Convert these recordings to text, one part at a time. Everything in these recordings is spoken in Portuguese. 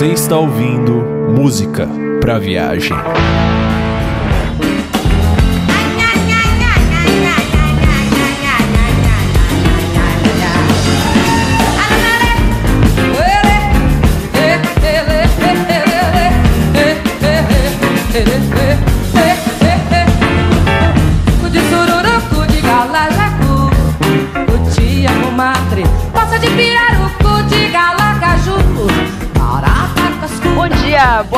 Você está ouvindo música para viagem.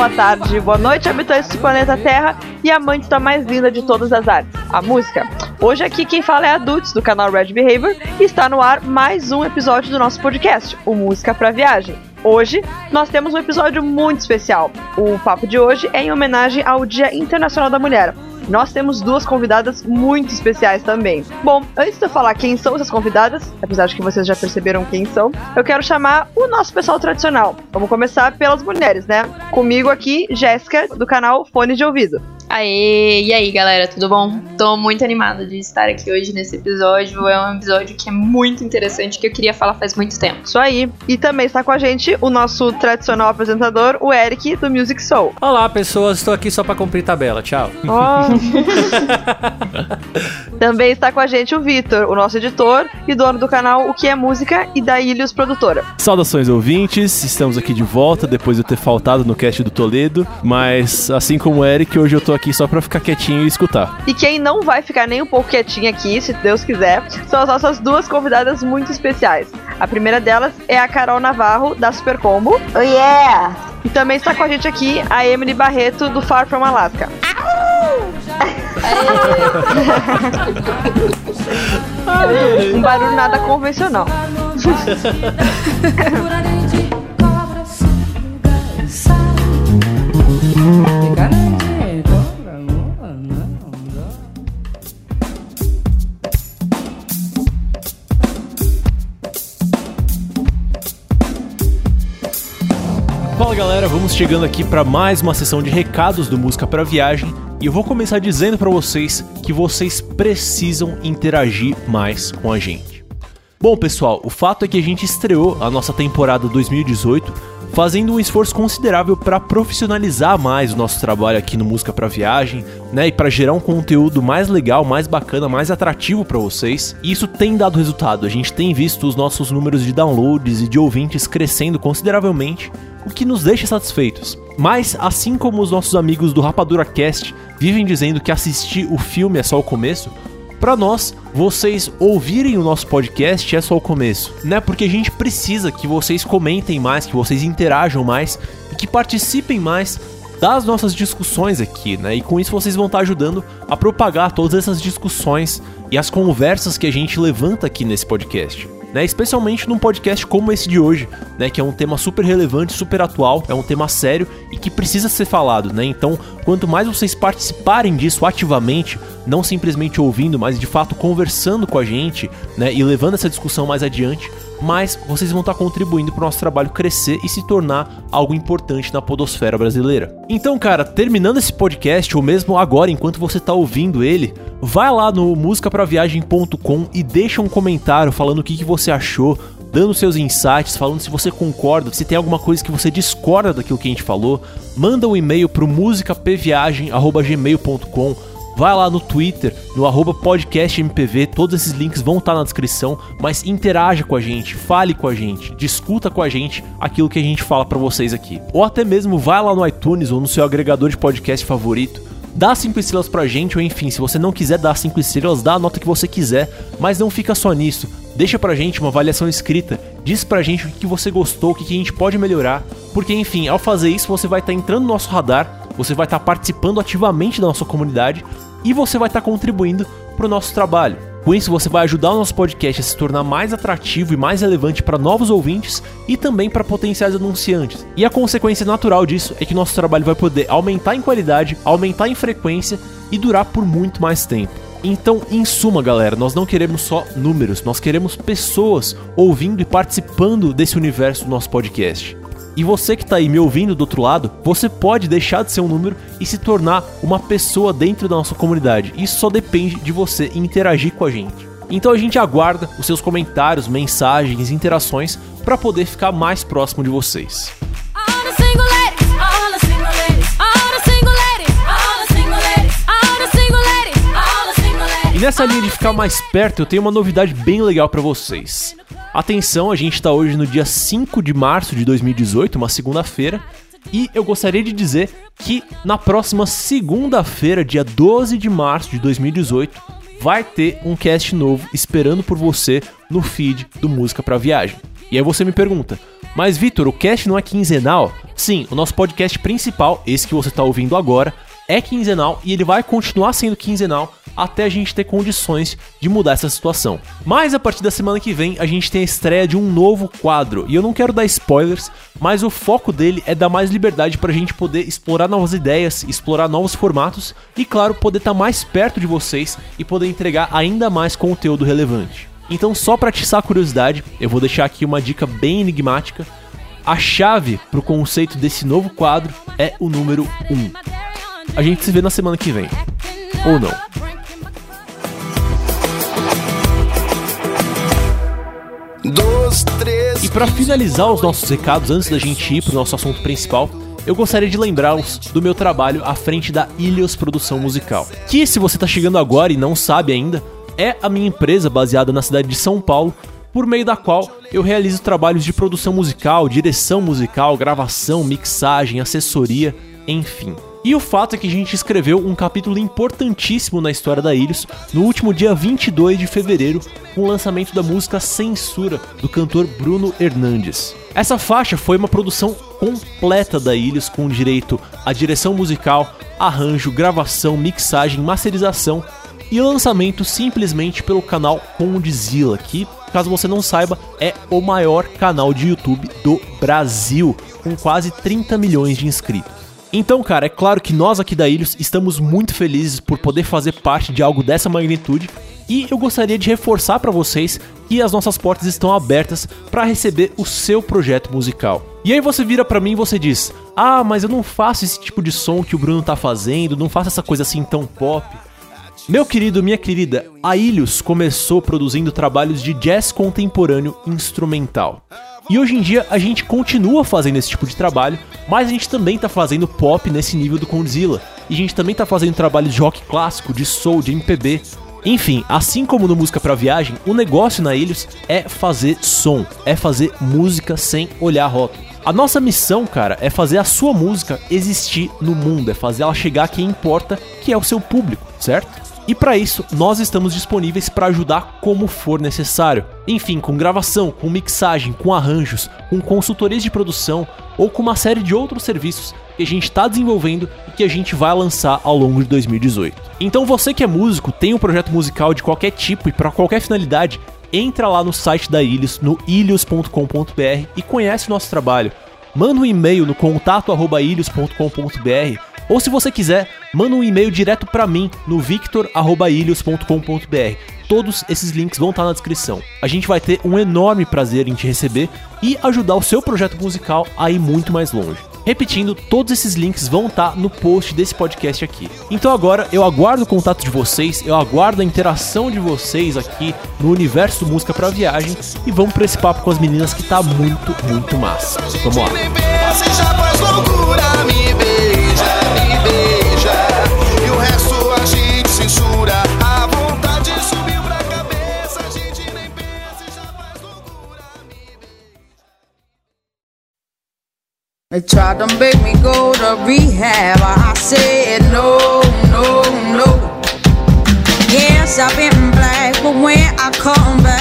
Boa tarde, boa noite, habitantes do planeta Terra e amantes da mais linda de todas as artes, a música. Hoje aqui quem fala é a Dudes, do canal Red Behavior, e está no ar mais um episódio do nosso podcast, o Música pra Viagem. Hoje nós temos um episódio muito especial. O papo de hoje é em homenagem ao Dia Internacional da Mulher. Nós temos duas convidadas muito especiais também. Bom, antes de eu falar quem são essas convidadas, apesar de que vocês já perceberam quem são, eu quero chamar o nosso pessoal tradicional. Vamos começar pelas mulheres, né? Comigo aqui, Jéssica, do canal Fone de Ouvido. Aê, e aí galera, tudo bom? Tô muito animada de estar aqui hoje nesse episódio. É um episódio que é muito interessante, que eu queria falar faz muito tempo. Isso aí. E também está com a gente o nosso tradicional apresentador, o Eric, do Music Soul. Olá, pessoas, estou aqui só pra cumprir tabela. Tchau. Ó. Também está com a gente o Vitor, o nosso editor e dono do canal O Que é Música e da Ilhos Produtora. Saudações ouvintes, estamos aqui de volta depois de eu ter faltado no cast do Toledo, mas assim como o Eric, hoje eu tô aqui só pra ficar quietinho e escutar. E quem não vai ficar nem um pouco quietinho aqui, se Deus quiser, são as nossas duas convidadas muito especiais. A primeira delas é a Carol Navarro, da Super Combo. Oh yeah! E também está com a gente aqui a Emily Barreto, do Far From Alaska. um barulho nada convencional. de cobra, vamos chegando aqui para mais uma sessão de recados do Música para Viagem e eu vou começar dizendo para vocês que vocês precisam interagir mais com a gente. Bom, pessoal, o fato é que a gente estreou a nossa temporada 2018 fazendo um esforço considerável para profissionalizar mais o nosso trabalho aqui no Música para Viagem, né, e para gerar um conteúdo mais legal, mais bacana, mais atrativo para vocês. E isso tem dado resultado. A gente tem visto os nossos números de downloads e de ouvintes crescendo consideravelmente, o que nos deixa satisfeitos. Mas, assim como os nossos amigos do Rapadura Cast vivem dizendo que assistir o filme é só o começo, Pra nós, vocês ouvirem o nosso podcast é só o começo, né? Porque a gente precisa que vocês comentem mais, que vocês interajam mais e que participem mais das nossas discussões aqui, né? E com isso vocês vão estar ajudando a propagar todas essas discussões e as conversas que a gente levanta aqui nesse podcast. Né, especialmente num podcast como esse de hoje, né, que é um tema super relevante, super atual, é um tema sério e que precisa ser falado, né? Então, quanto mais vocês participarem disso ativamente, não simplesmente ouvindo, mas de fato conversando com a gente, né, e levando essa discussão mais adiante, mais vocês vão estar contribuindo para o nosso trabalho crescer e se tornar algo importante na podosfera brasileira. Então, cara, terminando esse podcast, ou mesmo agora, enquanto você está ouvindo ele, vai lá no musicapraviagem.com e deixa um comentário falando o que, que você achou, dando seus insights, falando se você concorda, se tem alguma coisa que você discorda daquilo que a gente falou, manda um e-mail pro musicapviagem@gmail.com. Vai lá no Twitter, no arroba podcastmpv, todos esses links vão estar na descrição, mas interaja com a gente, fale com a gente, discuta com a gente aquilo que a gente fala pra vocês aqui. Ou até mesmo vai lá no iTunes ou no seu agregador de podcast favorito, dá 5 estrelas pra gente, ou enfim, se você não quiser dar 5 estrelas, dá a nota que você quiser, mas não fica só nisso. Deixa pra gente uma avaliação escrita, diz pra gente o que você gostou, o que a gente pode melhorar, porque enfim, ao fazer isso você vai estar entrando no nosso radar, você vai estar participando ativamente da nossa comunidade e você vai estar contribuindo pro nosso trabalho. Com isso, você vai ajudar o nosso podcast a se tornar mais atrativo e mais relevante para novos ouvintes e também para potenciais anunciantes. E a consequência natural disso é que nosso trabalho vai poder aumentar em qualidade, aumentar em frequência e durar por muito mais tempo. Então, em suma, galera, nós não queremos só números, nós queremos pessoas ouvindo e participando desse universo do nosso podcast. E você que está aí me ouvindo do outro lado, você pode deixar de ser um número e se tornar uma pessoa dentro da nossa comunidade. Isso só depende de você interagir com a gente. Então a gente aguarda os seus comentários, mensagens, interações para poder ficar mais próximo de vocês. E nessa linha de ficar mais perto, eu tenho uma novidade bem legal para vocês. Atenção, a gente está hoje no dia 5 de março de 2018, uma segunda-feira, e eu gostaria de dizer que na próxima segunda-feira, dia 12 de março de 2018, vai ter um cast novo esperando por você no feed do Música para Viagem. E aí você me pergunta: "Mas Vitor, o cast não é quinzenal?" Sim, o nosso podcast principal, esse que você está ouvindo agora, é quinzenal e ele vai continuar sendo quinzenal até a gente ter condições de mudar essa situação. Mas a partir da semana que vem a gente tem a estreia de um novo quadro e eu não quero dar spoilers, mas o foco dele é dar mais liberdade para a gente poder explorar novas ideias, explorar novos formatos e, claro, poder estar mais perto de vocês e poder entregar ainda mais conteúdo relevante. Então, só para atiçar a curiosidade, eu vou deixar aqui uma dica bem enigmática. A chave para o conceito desse novo quadro é o número 1. A gente se vê na semana que vem. Ou não. Três. E para finalizar os nossos recados antes da gente ir pro nosso assunto principal, eu gostaria de lembrá-los do meu trabalho à frente da Ilios Produção Musical. Que, se você tá chegando agora e não sabe ainda, é a minha empresa baseada na cidade de São Paulo, por meio da qual eu realizo trabalhos de produção musical, direção musical, gravação, mixagem, assessoria, enfim. E o fato é que a gente escreveu um capítulo importantíssimo na história da Ilhos no último dia 22 de fevereiro, com o lançamento da música Censura, do cantor Bruno Hernandes. Essa faixa foi uma produção completa da Ilhos, com direito à direção musical, arranjo, gravação, mixagem, masterização e lançamento simplesmente pelo canal Condzilla, que, caso você não saiba, é o maior canal de YouTube do Brasil, com quase 30 milhões de inscritos. Então, cara, é claro que nós aqui da Ilhos estamos muito felizes por poder fazer parte de algo dessa magnitude e eu gostaria de reforçar para vocês que as nossas portas estão abertas para receber o seu projeto musical. E aí você vira para mim e você diz: "Ah, mas eu não faço esse tipo de som que o Bruno tá fazendo, não faço essa coisa assim tão pop". Meu querido, minha querida, a Ilhos começou produzindo trabalhos de jazz contemporâneo instrumental. E hoje em dia a gente continua fazendo esse tipo de trabalho, mas a gente também tá fazendo pop nesse nível do Condzilla. E a gente também tá fazendo trabalhos de rock clássico, de soul, de MPB. Enfim, assim como no Música pra Viagem, o negócio na Ilhos é fazer som, é fazer música sem olhar rótulo. A nossa missão, cara, é fazer a sua música existir no mundo, é fazer ela chegar a quem importa, que é o seu público, certo? E para isso, nós estamos disponíveis para ajudar como for necessário. Enfim, com gravação, com mixagem, com arranjos, com consultorias de produção ou com uma série de outros serviços que a gente está desenvolvendo e que a gente vai lançar ao longo de 2018. Então você que é músico, tem um projeto musical de qualquer tipo e para qualquer finalidade, entra lá no site da Ilhos, no ilhos.com.br e conhece o nosso trabalho. Manda um e-mail no contato@ilhos.com.br ou se você quiser, manda um e-mail direto para mim no victor@ilhos.com.br. Todos esses links vão estar na descrição. A gente vai ter um enorme prazer em te receber e ajudar o seu projeto musical a ir muito mais longe. Repetindo, todos esses links vão estar no post desse podcast aqui. Então agora eu aguardo o contato de vocês, eu aguardo a interação de vocês aqui no universo Música para Viagem e vamos para esse papo com as meninas que tá muito, muito massa. Vamos lá. Você já faz loucura, me They tried to make me go to rehab. I said no, no, no. Yes, I've been black, but when I come back.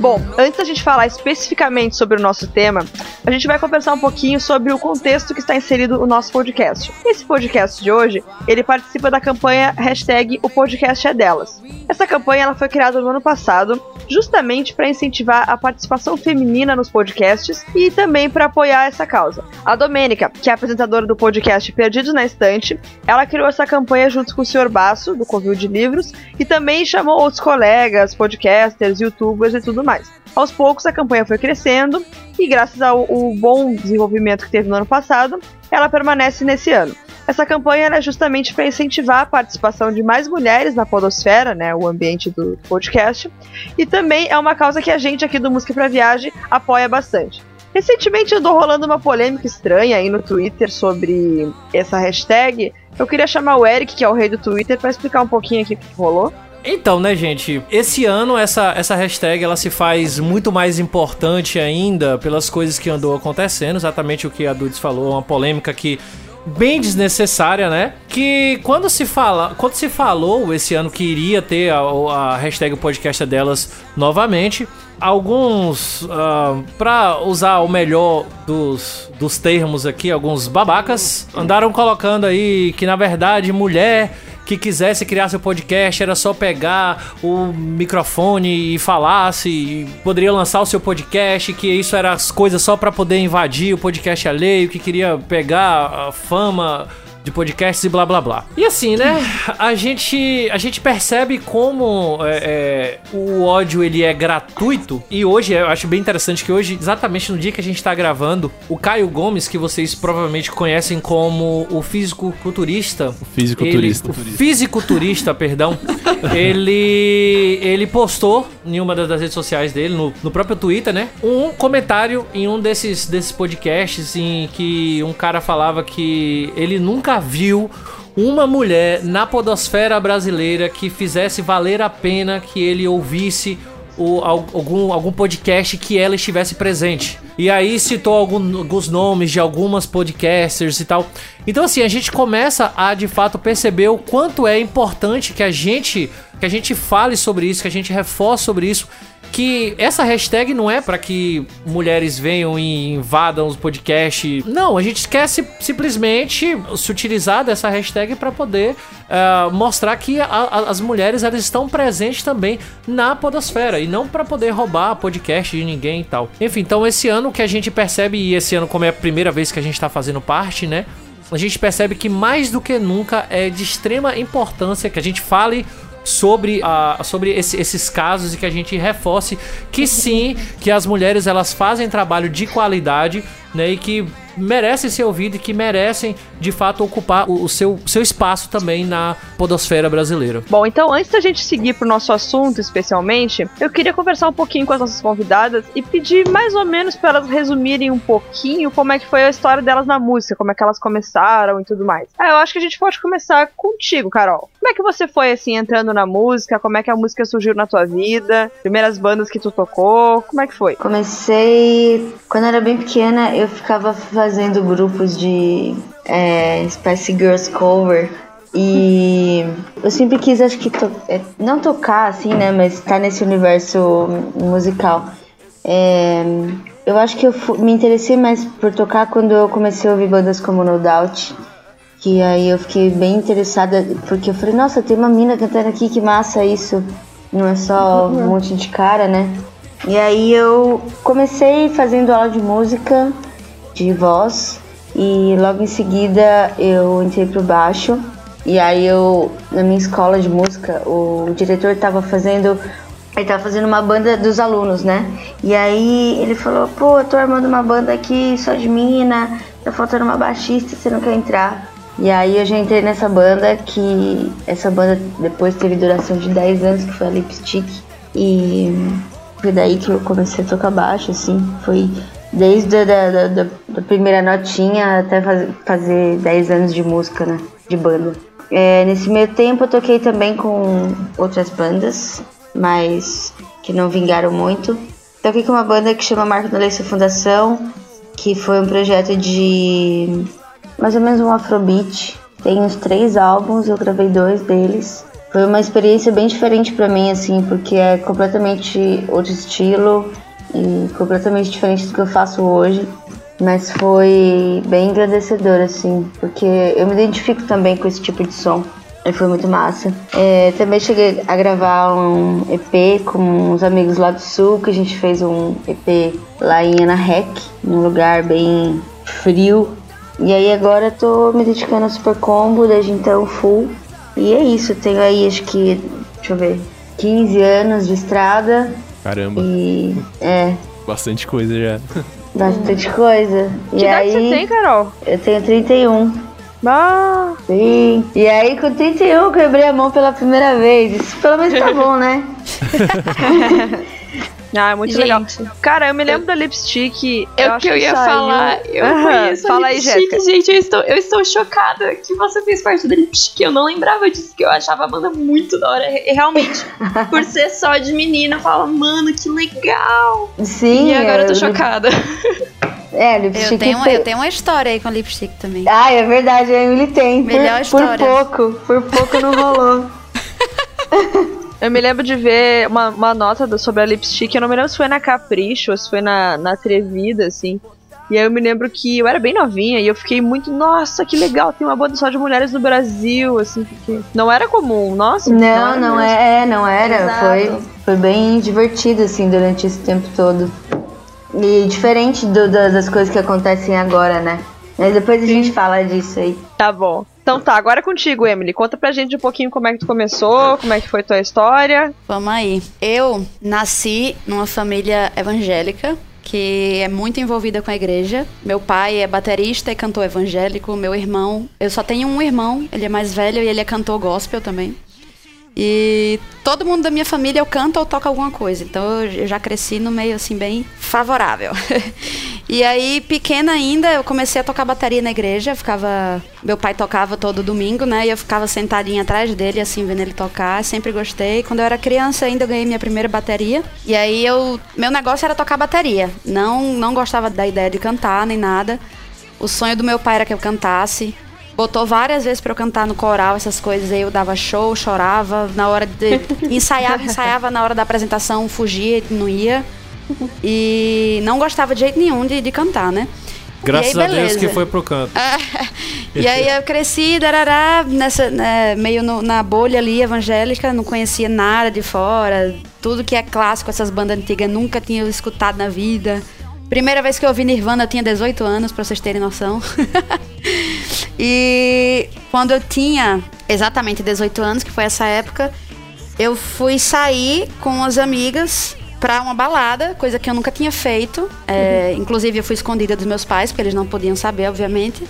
Bom, Antes da gente falar especificamente sobre o nosso tema, a gente vai conversar um pouquinho sobre o contexto que está inserido o nosso podcast. Esse podcast de hoje, ele participa da campanha hashtag O Podcast é Delas. Essa campanha ela foi criada no ano passado, justamente para incentivar a participação feminina nos podcasts e também para apoiar essa causa. A Domênica, que é apresentadora do podcast Perdidos na Estante, ela criou essa campanha junto com o Sr. Basso, do Covil de Livros, e também chamou outros colegas, podcasters, youtubers e tudo mais. Aos poucos a campanha foi crescendo e graças ao, ao bom desenvolvimento que teve no ano passado, ela permanece nesse ano. Essa campanha é justamente para incentivar a participação de mais mulheres na podosfera, né, o ambiente do podcast, e também é uma causa que a gente aqui do Música para Viagem apoia bastante. Recentemente andou rolando uma polêmica estranha aí no Twitter sobre essa hashtag. Eu queria chamar o Eric, que é o rei do Twitter, para explicar um pouquinho aqui o que rolou. Então, né, gente? Esse ano essa, essa hashtag ela se faz muito mais importante ainda pelas coisas que andou acontecendo, exatamente o que a Dudes falou, uma polêmica que bem desnecessária, né? Que quando se fala, quando se falou esse ano que iria ter a, a hashtag podcast delas novamente, alguns, uh, para usar o melhor dos, dos termos aqui, alguns babacas andaram colocando aí que na verdade mulher que quisesse criar seu podcast era só pegar o microfone e falasse, e poderia lançar o seu podcast, que isso era as coisas só para poder invadir o podcast alheio, que queria pegar a fama de podcasts e blá blá blá. E assim, né? A gente, a gente percebe como é, é, o ódio ele é gratuito. E hoje eu acho bem interessante que hoje, exatamente no dia que a gente tá gravando, o Caio Gomes, que vocês provavelmente conhecem como o físico-culturista. O físico-turista. O físico-turista, perdão. ele, ele postou em uma das redes sociais dele, no, no próprio Twitter, né? Um comentário em um desses, desses podcasts em que um cara falava que ele nunca viu uma mulher na podosfera brasileira que fizesse valer a pena que ele ouvisse o, algum, algum podcast que ela estivesse presente. E aí citou algum, alguns nomes de algumas podcasters e tal. Então assim, a gente começa a de fato perceber o quanto é importante que a gente que a gente fale sobre isso, que a gente reforce sobre isso, que essa hashtag não é para que mulheres venham e invadam os podcasts. Não, a gente quer simplesmente se utilizar dessa hashtag para poder uh, mostrar que a, a, as mulheres elas estão presentes também na podosfera e não para poder roubar podcast de ninguém e tal. Enfim, então esse ano que a gente percebe e esse ano como é a primeira vez que a gente tá fazendo parte, né? A gente percebe que mais do que nunca é de extrema importância que a gente fale sobre, a, sobre esse, esses casos e que a gente reforce que sim, que as mulheres elas fazem trabalho de qualidade, né, e que merecem ser ouvidos e que merecem de fato ocupar o, o seu, seu espaço também na podosfera brasileira. Bom, então antes da gente seguir pro nosso assunto especialmente, eu queria conversar um pouquinho com as nossas convidadas e pedir mais ou menos para elas resumirem um pouquinho como é que foi a história delas na música, como é que elas começaram e tudo mais. Ah, eu acho que a gente pode começar contigo, Carol. Como é que você foi assim entrando na música? Como é que a música surgiu na tua vida? Primeiras bandas que tu tocou? Como é que foi? Comecei quando eu era bem pequena, eu ficava fazendo grupos de é, Spice Girls cover e eu sempre quis, acho que to é, não tocar assim, né, mas estar tá nesse universo musical. É, eu acho que eu me interessei mais por tocar quando eu comecei a ouvir bandas como No Doubt. Que aí eu fiquei bem interessada, porque eu falei, nossa, tem uma mina cantando aqui, que massa isso. Não é só um monte de cara, né? E aí eu comecei fazendo aula de música, de voz, e logo em seguida eu entrei pro baixo. E aí eu, na minha escola de música, o diretor estava fazendo ele tava fazendo uma banda dos alunos, né? E aí ele falou, pô, eu tô armando uma banda aqui só de mina, tá faltando uma baixista, você não quer entrar? E aí eu já entrei nessa banda que essa banda depois teve duração de 10 anos, que foi a Lipstick. E foi daí que eu comecei a tocar baixo, assim. Foi desde a da, da, da primeira notinha até faz, fazer 10 anos de música, né? De banda. É, nesse meio tempo eu toquei também com outras bandas, mas que não vingaram muito. Toquei com uma banda que chama Marco da Leite Fundação, que foi um projeto de mais ou menos um afrobeat. Tem uns três álbuns, eu gravei dois deles. Foi uma experiência bem diferente para mim, assim, porque é completamente outro estilo e completamente diferente do que eu faço hoje. Mas foi bem engrandecedor, assim, porque eu me identifico também com esse tipo de som. E foi muito massa. É, também cheguei a gravar um EP com uns amigos lá do sul, que a gente fez um EP lá em Anahec, num lugar bem frio. E aí agora tô me dedicando ao Super Combo, desde então full. E é isso, tenho aí acho que, deixa eu ver, 15 anos de estrada Caramba, e é, bastante coisa já. bastante coisa. Que e idade aí você tem, Carol? eu tenho 31. Ah, Sim. E aí com 31 eu quebrei a mão pela primeira vez. Isso pelo menos tá bom, né? ah, é muito Gente, legal. Cara, eu me lembro da Lipstick. É o que eu ia saiu- falar. Eu Aham, conheço a Fala aí, Lipstick, Jéssica. gente. Eu estou, eu estou chocada que você fez parte da Lipstick. Eu não lembrava disso, que eu achava a banda muito da hora. E realmente, por ser só de menina, eu falo, mano, que legal. Sim. e agora eu tô eu- chocada. É, lipstick. Eu tenho, eu tenho uma história aí com lipstick também. Ah, é verdade, a Emily tem. Por- Melhor por, história. pouco. Por pouco não rolou. Eu me lembro de ver uma, uma nota do- sobre a Lipstick. Eu não me lembro se foi na Capricho ou se foi na, na Atrevida, assim. E aí eu me lembro que eu era bem novinha e eu fiquei muito, nossa, que legal, tem uma banda só de mulheres no Brasil, assim, porque não era comum, nossa. Não, não mesmo. é, é, não era. Exato. Foi, foi bem divertido, assim, durante esse tempo todo. E diferente do- da- das coisas que acontecem agora, né? Mas depois a gente fala disso aí. Tá bom. Então tá, agora é contigo, Emily. Conta pra gente um pouquinho como é que tu começou, como é que foi tua história. Vamos aí. Eu nasci numa família evangélica que é muito envolvida com a igreja. Meu pai é baterista e cantor evangélico. Meu irmão, eu só tenho um irmão, ele é mais velho e ele é cantor gospel também. E todo mundo da minha família eu canto ou toco alguma coisa. Então eu já cresci no meio assim bem favorável. e aí, pequena ainda, eu comecei a tocar bateria na igreja. Eu ficava, meu pai tocava todo domingo, né? E eu ficava sentadinha atrás dele assim vendo ele tocar. Sempre gostei. Quando eu era criança ainda eu ganhei minha primeira bateria. E aí eu, meu negócio era tocar bateria. Não não gostava da ideia de cantar nem nada. O sonho do meu pai era que eu cantasse. Botou várias vezes pra eu cantar no coral, essas coisas. Aí eu dava show, chorava. Na hora de. ensaiava, ensaiava. Na hora da apresentação, fugia, não ia. E não gostava de jeito nenhum de, de cantar, né? Graças aí, a Deus que foi pro canto. E aí eu cresci, darará, nessa, né, meio no- na bolha ali evangélica, não conhecia nada de fora. Tudo que é clássico, essas bandas antigas, nunca tinha escutado na vida. Primeira vez que eu ouvi Nirvana, eu tinha 18 anos, pra vocês terem noção. e quando eu tinha exatamente 18 anos, que foi essa época, eu fui sair com as amigas pra uma balada, coisa que eu nunca tinha feito. É, Inclusive, eu fui escondida dos meus pais, porque eles não podiam saber, obviamente.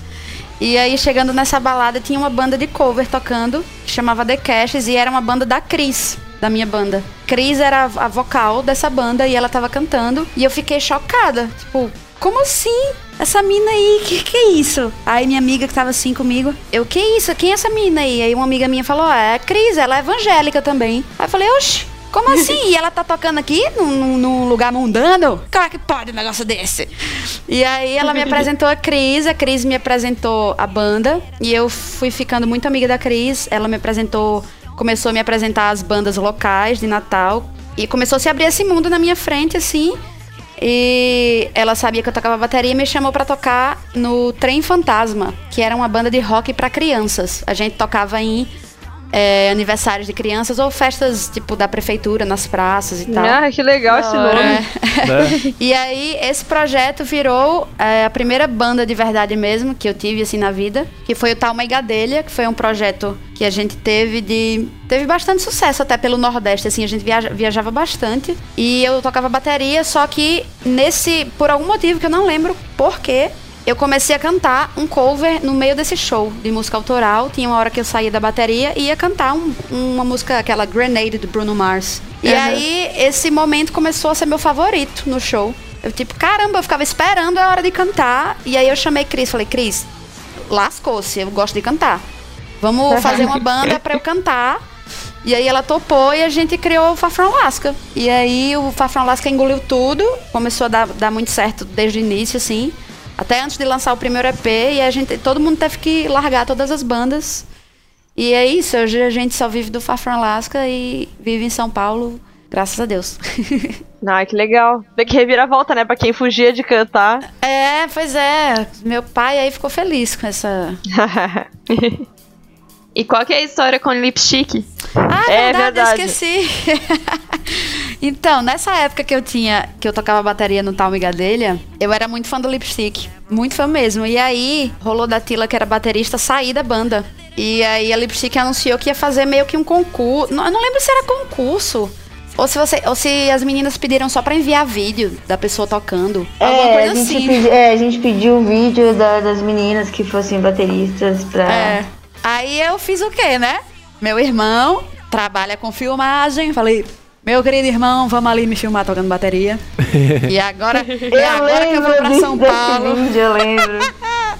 E aí, chegando nessa balada, tinha uma banda de cover tocando, que chamava The Cashes, e era uma banda da Cris, da minha banda. Cris era a a vocal dessa banda e ela tava cantando, e eu fiquei chocada. Tipo, como assim? Essa mina aí, que que é isso? Aí minha amiga que tava assim comigo, eu, que isso? Quem é essa mina aí? Aí uma amiga minha falou, é a Cris, ela é evangélica também. Aí eu falei, oxe, como assim? E ela tá tocando aqui num- num lugar mundano? Como é que pode um negócio desse? E aí ela me apresentou a Cris, a Cris me apresentou a banda e eu fui ficando muito amiga da Cris. Ela me apresentou, começou a me apresentar as bandas locais de Natal e começou a se abrir esse mundo na minha frente assim. E ela sabia que eu tocava bateria e me chamou pra tocar no Trem Fantasma, que era uma banda de rock pra crianças. A gente tocava em é, aniversários de crianças ou festas tipo da prefeitura nas praças e tal. Ah, que legal esse nome. Né? E aí, esse projeto virou é, a primeira banda de verdade mesmo que eu tive, assim, na vida. Que foi o Talma e Gadelha, que foi um projeto que a gente teve de... Teve bastante sucesso até pelo Nordeste, assim. A gente viaja- viajava bastante. E eu tocava bateria, só que nesse... Por algum motivo que eu não lembro por quê, eu comecei a cantar um cover no meio desse show de música autoral. Tinha uma hora que eu saía da bateria e ia cantar um- uma música, aquela Grenade do Bruno Mars. E Uhum. aí, esse momento começou a ser meu favorito no show. Eu, tipo, caramba, eu ficava esperando a hora de cantar. E aí eu chamei Cris, falei, Cris, lascou-se, eu gosto de cantar. Vamos fazer uma banda pra eu cantar. E aí ela topou e a gente criou o Fafrão Lasca. E aí o Fafrão Lasca engoliu tudo, começou a dar, dar muito certo desde o início, assim. Até antes de lançar o primeiro EP, e a gente, todo mundo teve que largar todas as bandas. E é isso, hoje a gente só vive do Fafrão Lasca e vive em São Paulo Graças a Deus. Ai, que legal. Vê que reviravolta, né? Pra quem fugia de cantar. é, pois é. Meu pai aí ficou feliz com essa. E qual que é a história com lipstick? Ah, É verdade, verdade. eu esqueci. então, nessa época que eu tinha, que eu tocava bateria no Tal Migadelha, eu era muito fã do Lipstick. Muito fã mesmo. E aí, rolou da Tila, que era baterista, sair da banda. E aí a Lipstick anunciou que ia fazer meio que um concurso. Não, eu não lembro se era concurso. Ou se, você, ou se as meninas pediram só pra enviar vídeo da pessoa tocando. Alguma É, coisa a gente, assim. pedi- é, a gente pediu um vídeo da- das meninas que fossem bateristas pra. É. Aí eu fiz o quê, né? Meu irmão trabalha com filmagem. Falei, meu querido irmão, vamos ali me filmar tocando bateria. e agora, é agora que eu vou pra São Paulo. vídeo, eu lembro.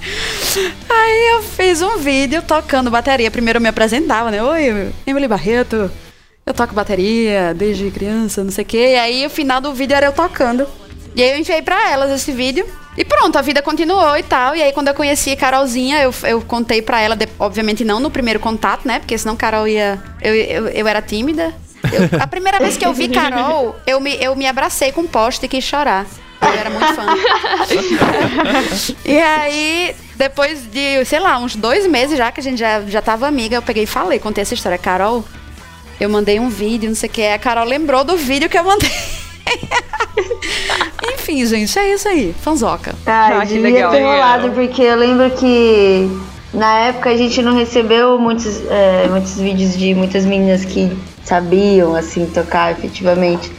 Aí eu fiz um vídeo tocando bateria. Primeiro eu me apresentava, né? Oi, Emily Barreto. Eu toco bateria desde criança, não sei o quê. E aí o final do vídeo era eu tocando. E aí eu enviei pra elas esse vídeo. E pronto, a vida continuou e tal. E aí quando eu conheci Carolzinha, eu, eu contei pra ela, de- obviamente não no primeiro contato, né? Porque senão Carol ia. Eu, eu, eu era tímida. Eu- a primeira vez que eu vi Carol, eu me, eu me abracei com um poste e quis chorar. Eu era muito fã. E aí, depois de, sei lá, uns dois meses já que a gente já, já tava amiga, eu peguei e falei, contei essa história. Carol, eu mandei um vídeo, não sei o que. A Carol lembrou do vídeo que eu mandei. Enfim, gente, é isso aí. Fanzoca. Ai, Ah, que devia legal. ter rolado, porque eu lembro que na época a gente não recebeu muitos, é, muitos vídeos de muitas meninas que sabiam, assim, tocar efetivamente.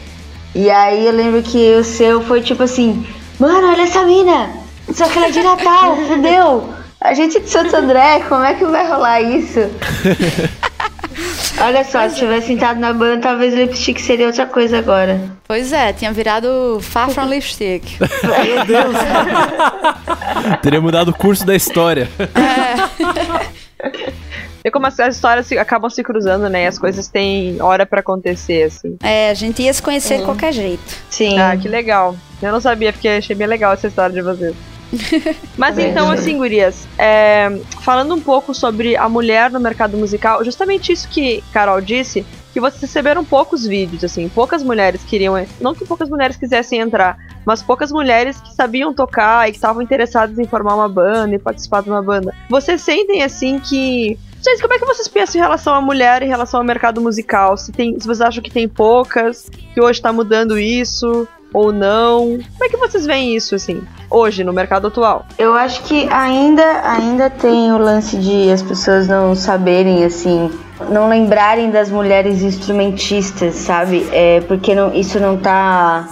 E aí eu lembro que o seu foi tipo assim, mano, olha essa mina! Só que ela é de Natal, fudeu! A gente é de Santo André, como é que vai rolar isso? Olha só, se tivesse entrado na banda, talvez o lipstick seria outra coisa agora. Pois é, tinha virado Far From Lipstick. Teria mudado o curso da história. Vê como as, as histórias se- acabam se cruzando, né? E as coisas têm hora pra acontecer, assim. É, a gente ia se conhecer de qualquer jeito. Sim. Ah, que legal. Eu não sabia, porque achei bem legal essa história de vocês. Mas então, assim, gurias, é, falando um pouco sobre a mulher no mercado musical, justamente isso que Carol disse, que vocês receberam poucos vídeos, assim, poucas mulheres queriam, não que poucas mulheres quisessem entrar, mas poucas mulheres que sabiam tocar e que estavam interessadas em formar uma banda e participar de uma banda. Vocês sentem, assim, que... Gente, como é que vocês pensam em relação à mulher, em relação ao mercado musical? Se, tem, se vocês acham que tem poucas, que hoje tá mudando isso, ou não? Como é que vocês veem isso, assim, hoje, no mercado atual? Eu acho que ainda, ainda tem o lance de as pessoas não saberem, assim, não lembrarem das mulheres instrumentistas, sabe? É, porque não, isso não tá.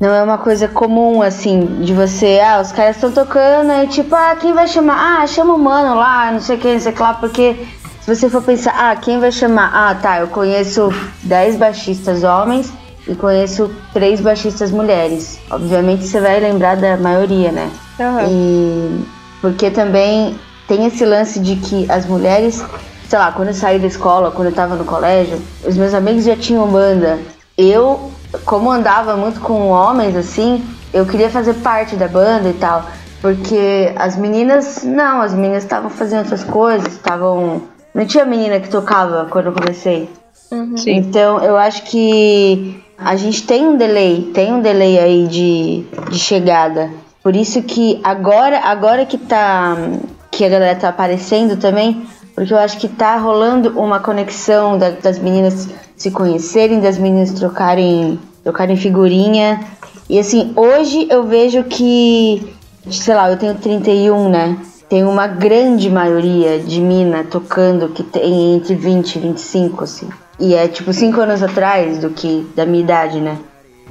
Não é uma coisa comum, assim, de você, ah, os caras estão tocando, e tipo, ah, quem vai chamar? Ah, chama o mano lá, não sei o que, não sei que lá, porque se você for pensar, ah, quem vai chamar? Ah, tá, eu conheço 10 baixistas homens e conheço três baixistas mulheres. Obviamente você vai lembrar da maioria, né? E porque também tem esse lance de que as mulheres, sei lá, quando eu saí da escola, quando eu tava no colégio, os meus amigos já tinham banda. Eu, como andava muito com homens assim, eu queria fazer parte da banda e tal. Porque as meninas, não, as meninas estavam fazendo outras coisas, estavam. Não tinha menina que tocava quando eu comecei. Sim. Então eu acho que a gente tem um delay, tem um delay aí de, de chegada. Por isso que agora, agora que tá. que a galera tá aparecendo também, porque eu acho que tá rolando uma conexão da- das meninas se conhecerem, das meninas trocarem, trocarem figurinha. E assim, hoje eu vejo que, sei lá, eu tenho 31, né? Tem uma grande maioria de mina tocando que tem entre 20 e 25, assim. E é tipo 5 anos atrás do que da minha idade, né?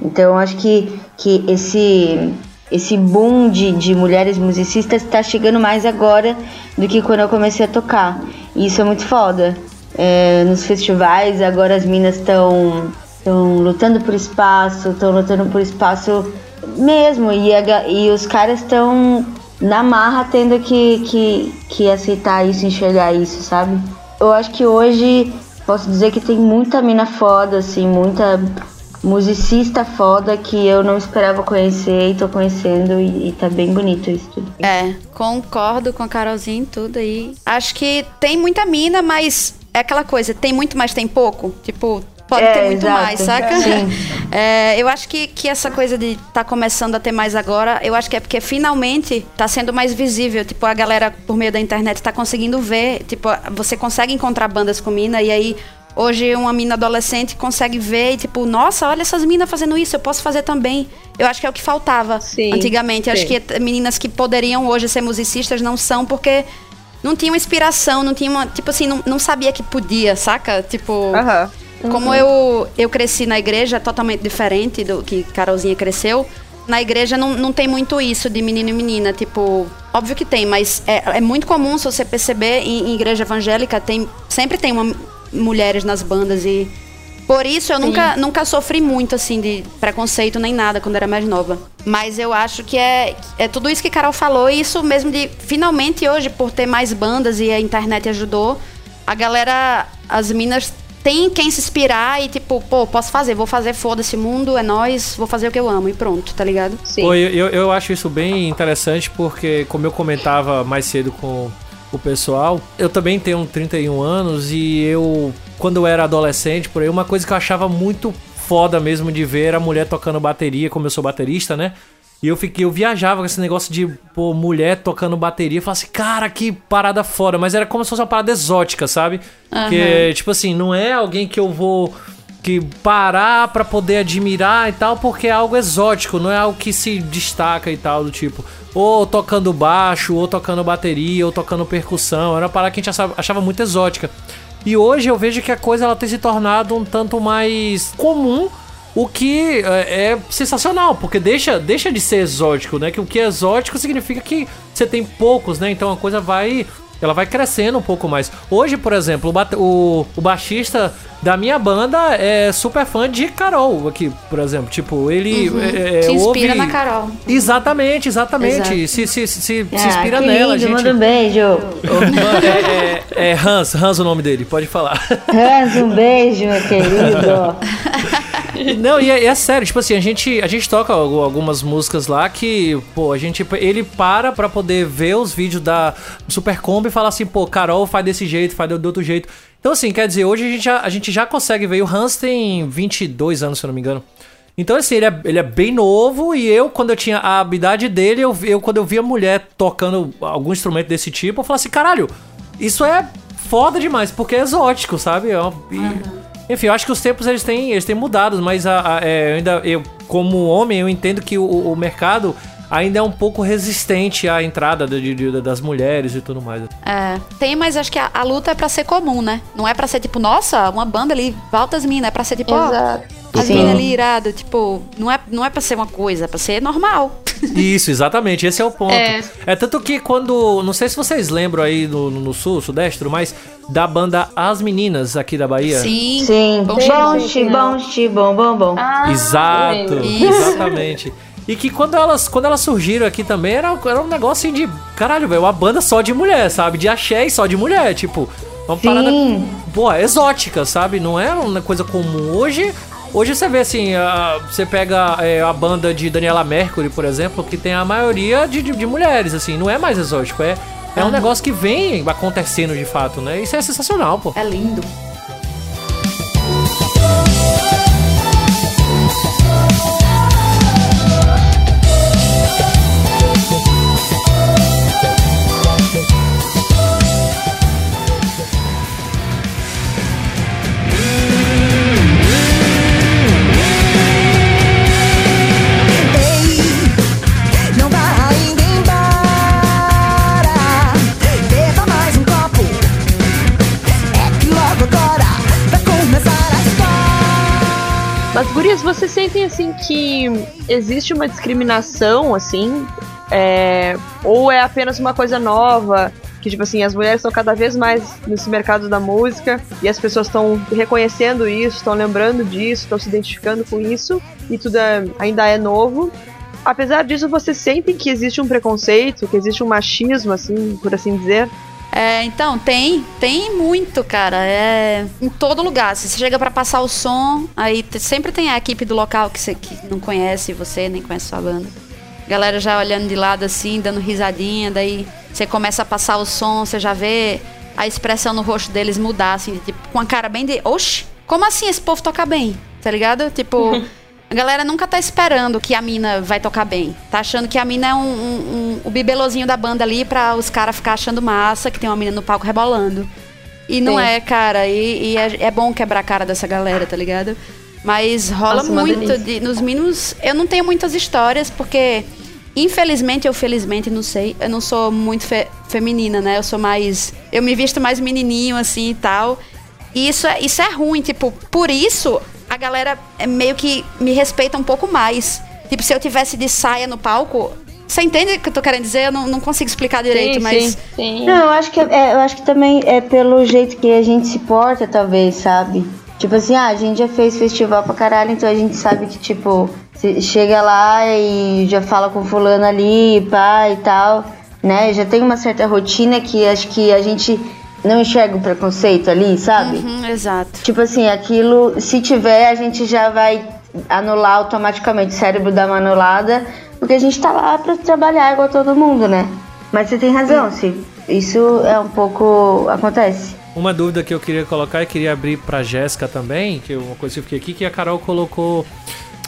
Então eu acho que, que esse, esse boom de, de mulheres musicistas tá chegando mais agora do que quando eu comecei a tocar. E isso é muito foda. É, nos festivais, agora as minas estão lutando por espaço, estão lutando por espaço mesmo. E, a e os caras estão na marra tendo que, que, que aceitar isso, enxergar isso, sabe? Eu acho que hoje posso dizer que tem muita mina foda, assim, muita musicista foda que eu não esperava conhecer e tô conhecendo e, e tá bem bonito isso tudo. É, concordo com a Carolzinha em tudo aí. Acho que tem muita mina, mas é aquela coisa, tem muito, mas tem pouco. Tipo, pode É, ter muito exato. mais, saca? Sim. É, eu acho que, que essa coisa de tá começando a ter mais agora, eu acho que é porque finalmente tá sendo mais visível. Tipo, a galera, por meio da internet, tá conseguindo ver. Tipo, você consegue encontrar bandas com mina e aí. Hoje uma mina adolescente consegue ver e tipo, nossa, olha essas minas fazendo isso, eu posso fazer também. Eu acho que é o que faltava Sim, antigamente. Eu Acho sim. que meninas que poderiam hoje ser musicistas não são porque não tinham inspiração, não tinha uma, tipo assim, não, não sabia que podia, saca? Tipo, como eu, eu cresci na igreja totalmente diferente do que Carolzinha cresceu, na igreja não, não tem muito isso de menino e menina. Tipo, óbvio que tem, mas é, é muito comum se você perceber em, em igreja evangélica, tem, sempre tem uma, mulheres nas bandas e. Por isso eu nunca, nunca sofri muito assim de preconceito nem nada quando era mais nova. Mas eu acho que é, é tudo isso que Carol falou, e isso mesmo de finalmente hoje, por ter mais bandas e a internet ajudou, a galera, as minas tem quem se inspirar e tipo, pô, posso fazer, vou fazer, foda-se mundo, é nós, vou fazer o que eu amo e pronto, tá ligado? Sim. Pô, eu, eu acho isso bem interessante porque, como eu comentava mais cedo com o pessoal, eu também tenho 31 anos e eu, quando eu era adolescente, por aí, uma coisa que eu achava muito foda mesmo de ver era a mulher tocando bateria, como eu sou baterista, né? E eu fiquei, eu viajava com esse negócio de, pô, mulher tocando bateria. Eu falava assim, cara, que parada foda. Mas era como se fosse uma parada exótica, sabe? Que, tipo assim, não é alguém que eu vou que parar pra poder admirar e tal, porque é algo exótico, não é algo que se destaca e tal, do tipo, ou tocando baixo, ou tocando bateria, ou tocando percussão. Era uma parada que a gente achava, achava muito exótica. E hoje eu vejo que a coisa ela tem se tornado um tanto mais comum, o que é, é sensacional, porque deixa, deixa de ser exótico, né? Que o que é exótico significa que você tem poucos, né? Então a coisa vai. Ela vai crescendo um pouco mais. Hoje, por exemplo, o, o, o baixista da minha banda é super fã de Carol aqui, por exemplo. Tipo, ele. é, é, se inspira ouve- na Carol. Exatamente, exatamente. Exato. Se, se, se, se Ah, inspira que nela, lindo, gente. manda um beijo. É, é, é Hans, Hans o nome dele, pode falar. Hans, um beijo, meu querido. Não, e é, é sério, tipo assim, a gente, a gente toca algu- algumas músicas lá que, pô, a gente, ele para pra poder ver os vídeos da Super Combo e fala assim, pô, Carol faz desse jeito, faz do outro jeito. Então, assim, quer dizer, hoje a gente já, a gente já consegue ver, o Hans tem 22 anos, se eu não me engano. Então, assim, ele é, ele é bem novo e eu, quando eu tinha a habilidade dele, eu, eu quando eu via mulher tocando algum instrumento desse tipo, eu falava assim, caralho, isso é foda demais, porque é exótico, sabe? É e- enfim, eu acho que os tempos eles têm, eles têm mudado, mas a, a- é, eu ainda, eu, como homem, eu entendo que o, o mercado ainda é um pouco resistente à entrada de- de- das mulheres e tudo mais. É, tem, mas acho que a, a luta é pra ser comum, né? Não é pra ser tipo, nossa, uma banda ali, altas minas, é pra ser tipo, ó, Exato. as Sim. minas ali irado, tipo, não é, não é pra ser uma coisa, é pra ser normal. Isso, exatamente, esse é o ponto. É, É. tanto que quando. Não sei se vocês lembram aí no, no sul, sudeste, mas da banda As Meninas aqui da Bahia. Sim. Sim. Bom, Bom, sim, bom, chi, bom, bom, bom. Ah, Exato, exatamente. E que quando elas, quando elas surgiram aqui também, era, era um negócio assim de. Caralho, velho, uma banda só de mulher, sabe? De axé e só de mulher. Tipo, uma parada. Sim. Pô, exótica, sabe? Não é uma coisa comum. Hoje. Hoje você vê assim, a- você pega é, a banda de Daniela Mercury, por exemplo, que tem a maioria de, de, de mulheres, assim, não é mais exótico, é, é um negócio que vem acontecendo de fato, né? Isso é sensacional, pô. É lindo. Existe uma discriminação, assim? É, ou é apenas uma coisa nova? Que, tipo assim, as mulheres estão cada vez mais nesse mercado da música e as pessoas estão reconhecendo isso, estão lembrando disso, estão se identificando com isso e tudo é- ainda é novo. Apesar disso, vocês sentem que existe um preconceito, que existe um machismo, assim, por assim dizer? É, então, tem, tem muito, cara. É em todo lugar. Se você chega pra passar o som, aí sempre tem a equipe do local que você que não conhece você, nem conhece sua banda. Galera já olhando de lado assim, dando risadinha, daí você começa a passar o som, você já vê a expressão no rosto deles mudar, assim, tipo, com a cara bem de. Oxi, como assim esse povo toca bem? Tá ligado? Tipo, a galera nunca tá esperando que a mina vai tocar bem. Tá achando que a mina é um, um- um- o bibelozinho da banda ali pra os caras ficar achando massa que tem uma mina no palco rebolando. E não Sim. é, cara. E, e é, é bom quebrar a cara dessa galera, tá ligado? Mas rola Nossa, muito de, nos mínimos. Eu não tenho muitas histórias, porque, infelizmente ou felizmente, não sei, eu não sou muito fe- feminina, né? Eu sou mais. Eu me visto mais menininho, assim e tal. E isso é, isso é ruim, tipo, por isso galera é meio que me respeita um pouco mais. Tipo, se eu tivesse de saia no palco. Você entende o que eu tô querendo dizer? Eu não, não consigo explicar direito, sim, mas. sim, sim. Não, eu acho que é, eu acho que também é pelo jeito que a gente se porta, talvez, sabe? Tipo assim, ah, a gente já fez festival pra caralho, então a gente sabe que, tipo, você chega lá e já fala com fulano ali, pá e tal, né? Já tem uma certa rotina que acho que a gente não enxerga o preconceito ali, sabe? Uhum, exato. Tipo assim, aquilo, se tiver, a gente já vai anular automaticamente. O cérebro dá uma anulada, porque a gente tá lá pra trabalhar igual todo mundo, né? Mas você tem razão, se isso é um pouco. acontece. Uma dúvida que eu queria colocar e queria abrir pra Jéssica também, que é uma coisa que eu fiquei aqui, que a Carol colocou.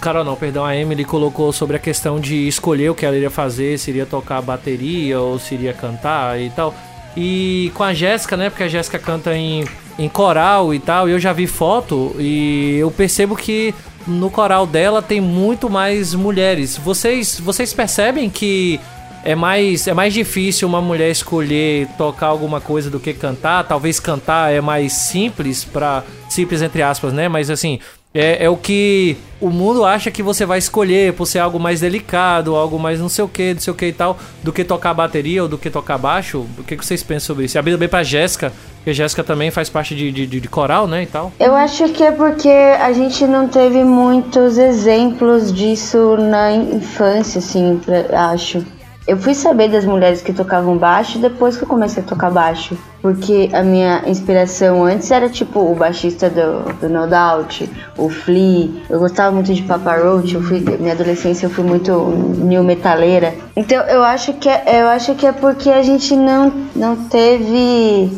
Carol não, perdão, a Emily colocou sobre a questão de escolher o que ela iria fazer, se iria tocar bateria ou se iria cantar e tal. E com a Jéssica, né? Porque a Jéssica canta em, em coral e tal, e eu já vi foto e eu percebo que no coral dela tem muito mais mulheres. Vocês, vocês percebem que é mais, é mais difícil uma mulher escolher tocar alguma coisa do que cantar. Talvez cantar é mais simples para simples entre aspas, né? Mas assim, é, é o que o mundo acha que você vai escolher por ser algo mais delicado, algo mais não sei o que, não sei o que e tal, do que tocar bateria ou do que tocar baixo. O que, que vocês pensam sobre isso? E abrindo bem pra Jéssica, porque Jéssica também faz parte de, de- de coral, né? E tal. Eu acho que é porque a gente não teve muitos exemplos disso na infância, assim, pra- acho. Eu fui saber das mulheres que tocavam baixo depois que eu comecei a tocar baixo. Porque a minha inspiração antes era tipo o baixista do, do No Doubt, o Flea. Eu gostava muito de Papa Roach, eu fui, minha adolescência eu fui muito new metaleira. Então eu acho que é, eu acho que é porque a gente não, não teve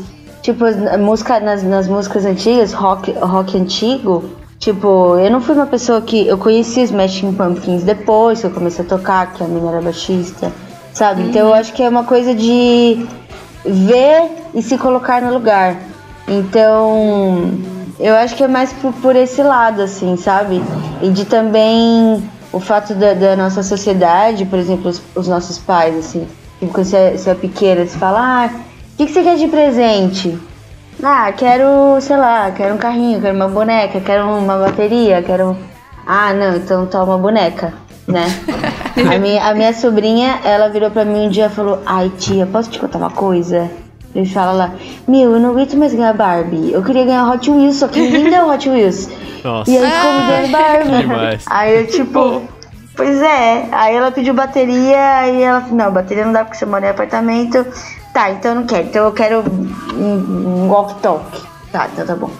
Tipo, música, nas, nas músicas antigas, rock, rock antigo, tipo, eu não fui uma pessoa que. Eu conheci os Smashing Pumpkins depois que eu comecei a tocar, que a menina era baixista, sabe? Então eu acho que é uma coisa de ver e se colocar no lugar. Então, eu acho que é mais por, por esse lado, assim, sabe? E de também o fato da, da nossa sociedade, por exemplo, os, os nossos pais, assim. Tipo, quando você, é- você é pequena, você fala, ah, o que, que você quer de presente? Ah, quero, sei lá, quero um carrinho, quero uma boneca, quero uma bateria, quero. Ah, não, então toma uma boneca, né? a, minha, a minha sobrinha, ela virou pra mim um dia e falou: Ai, tia, posso te contar uma coisa? Ele fala lá: Meu, eu não aguento mais ganhar Barbie. Eu queria ganhar Hot Wheels, só que ninguém deu Hot Wheels. Nossa. E aí ficou me dando Barbie. Demais. Aí eu, tipo, pois é. Aí ela pediu bateria, aí ela falou, não, bateria não dá porque você mora em apartamento. Tá, então eu não quero. Então eu quero um, um walk-talk. Tá, então tá bom.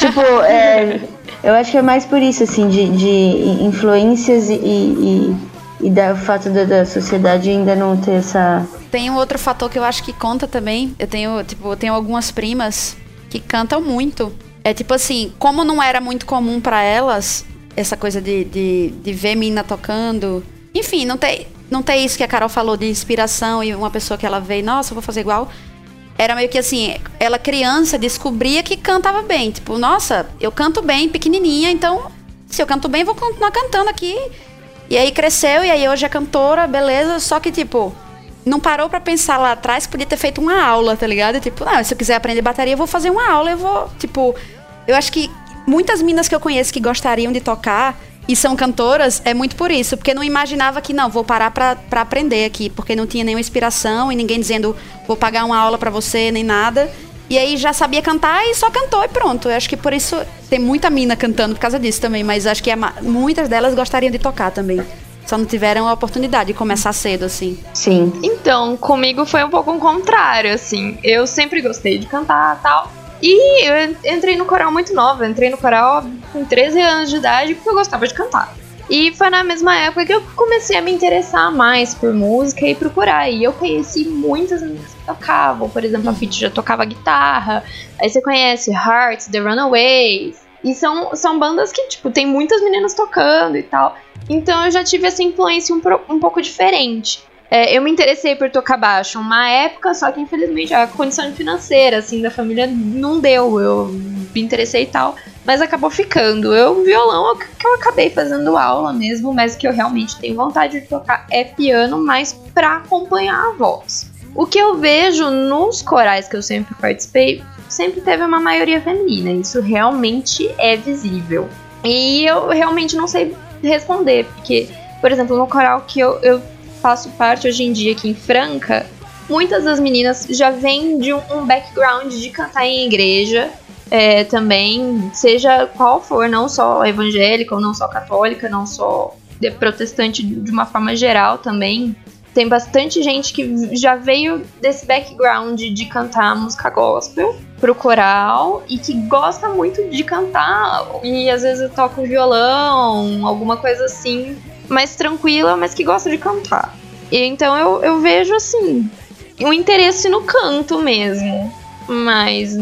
tipo, é, eu acho que é mais por isso, assim, de, de influências e, e, e da fato da, da sociedade ainda não ter essa. Tem um outro fator que eu acho que conta também. Eu tenho, tipo, eu tenho algumas primas que cantam muito. É tipo assim, como não era muito comum pra elas essa coisa de, de, de ver mina tocando. Enfim, não tem, não tem isso que a Carol falou de inspiração e uma pessoa que ela veio, nossa, eu vou fazer igual. Era meio que assim, ela criança descobria que cantava bem. Tipo, nossa, eu canto bem, pequenininha, então se eu canto bem, vou continuar cantando aqui. E aí cresceu, e aí hoje é cantora, beleza. Só que, tipo, não parou pra pensar lá atrás que podia ter feito uma aula, tá ligado? Tipo, não, se eu quiser aprender bateria, eu vou fazer uma aula, eu vou. Tipo, eu acho que muitas minas que eu conheço que gostariam de tocar e são cantoras é muito por isso, porque não imaginava que, não, vou parar pra, pra aprender aqui, porque não tinha nenhuma inspiração e ninguém dizendo, vou pagar uma aula pra você, nem nada. E aí já sabia cantar e só cantou e pronto. Eu acho que por isso tem muita mina cantando por causa disso também, mas acho que muitas delas gostariam de tocar também. Só não tiveram a oportunidade de começar cedo, assim. Sim. Então, comigo foi um pouco o contrário, assim. Eu sempre gostei de cantar e tal. E eu en- entrei no coral muito nova. Eu entrei no coral com 13 anos de idade porque eu gostava de cantar. E foi na mesma época que eu comecei a me interessar mais por música e procurar. E eu conheci muitas meninas que tocavam. Por exemplo, a Fit já tocava guitarra. Aí você conhece Hearts, The Runaways. E são, são bandas que, tipo, tem muitas meninas tocando e tal. Então eu já tive essa influência um, um pouco diferente. É, eu me interessei por tocar baixo uma época, só que infelizmente a condição financeira, assim, da família não deu. Eu me interessei e tal, mas acabou ficando. Eu, violão, é que eu acabei fazendo aula mesmo, mas o que eu realmente tenho vontade de tocar é piano, mas pra acompanhar a voz. O que eu vejo nos corais que eu sempre participei, sempre teve uma maioria feminina. Isso realmente é visível. E eu realmente não sei responder, porque, por exemplo, no coral que eu, eu faço parte hoje em dia aqui em Franca, muitas das meninas já vêm de um, background de cantar em igreja. é, também, seja qual for, não só evangélica ou não só católica, não só protestante de uma forma geral também. Tem bastante gente que já veio desse background de cantar música gospel pro coral e que gosta muito de cantar. E às vezes eu toco violão, alguma coisa assim, mais tranquila, mas que gosta de cantar. E então eu, eu vejo assim, um interesse no canto mesmo. Mas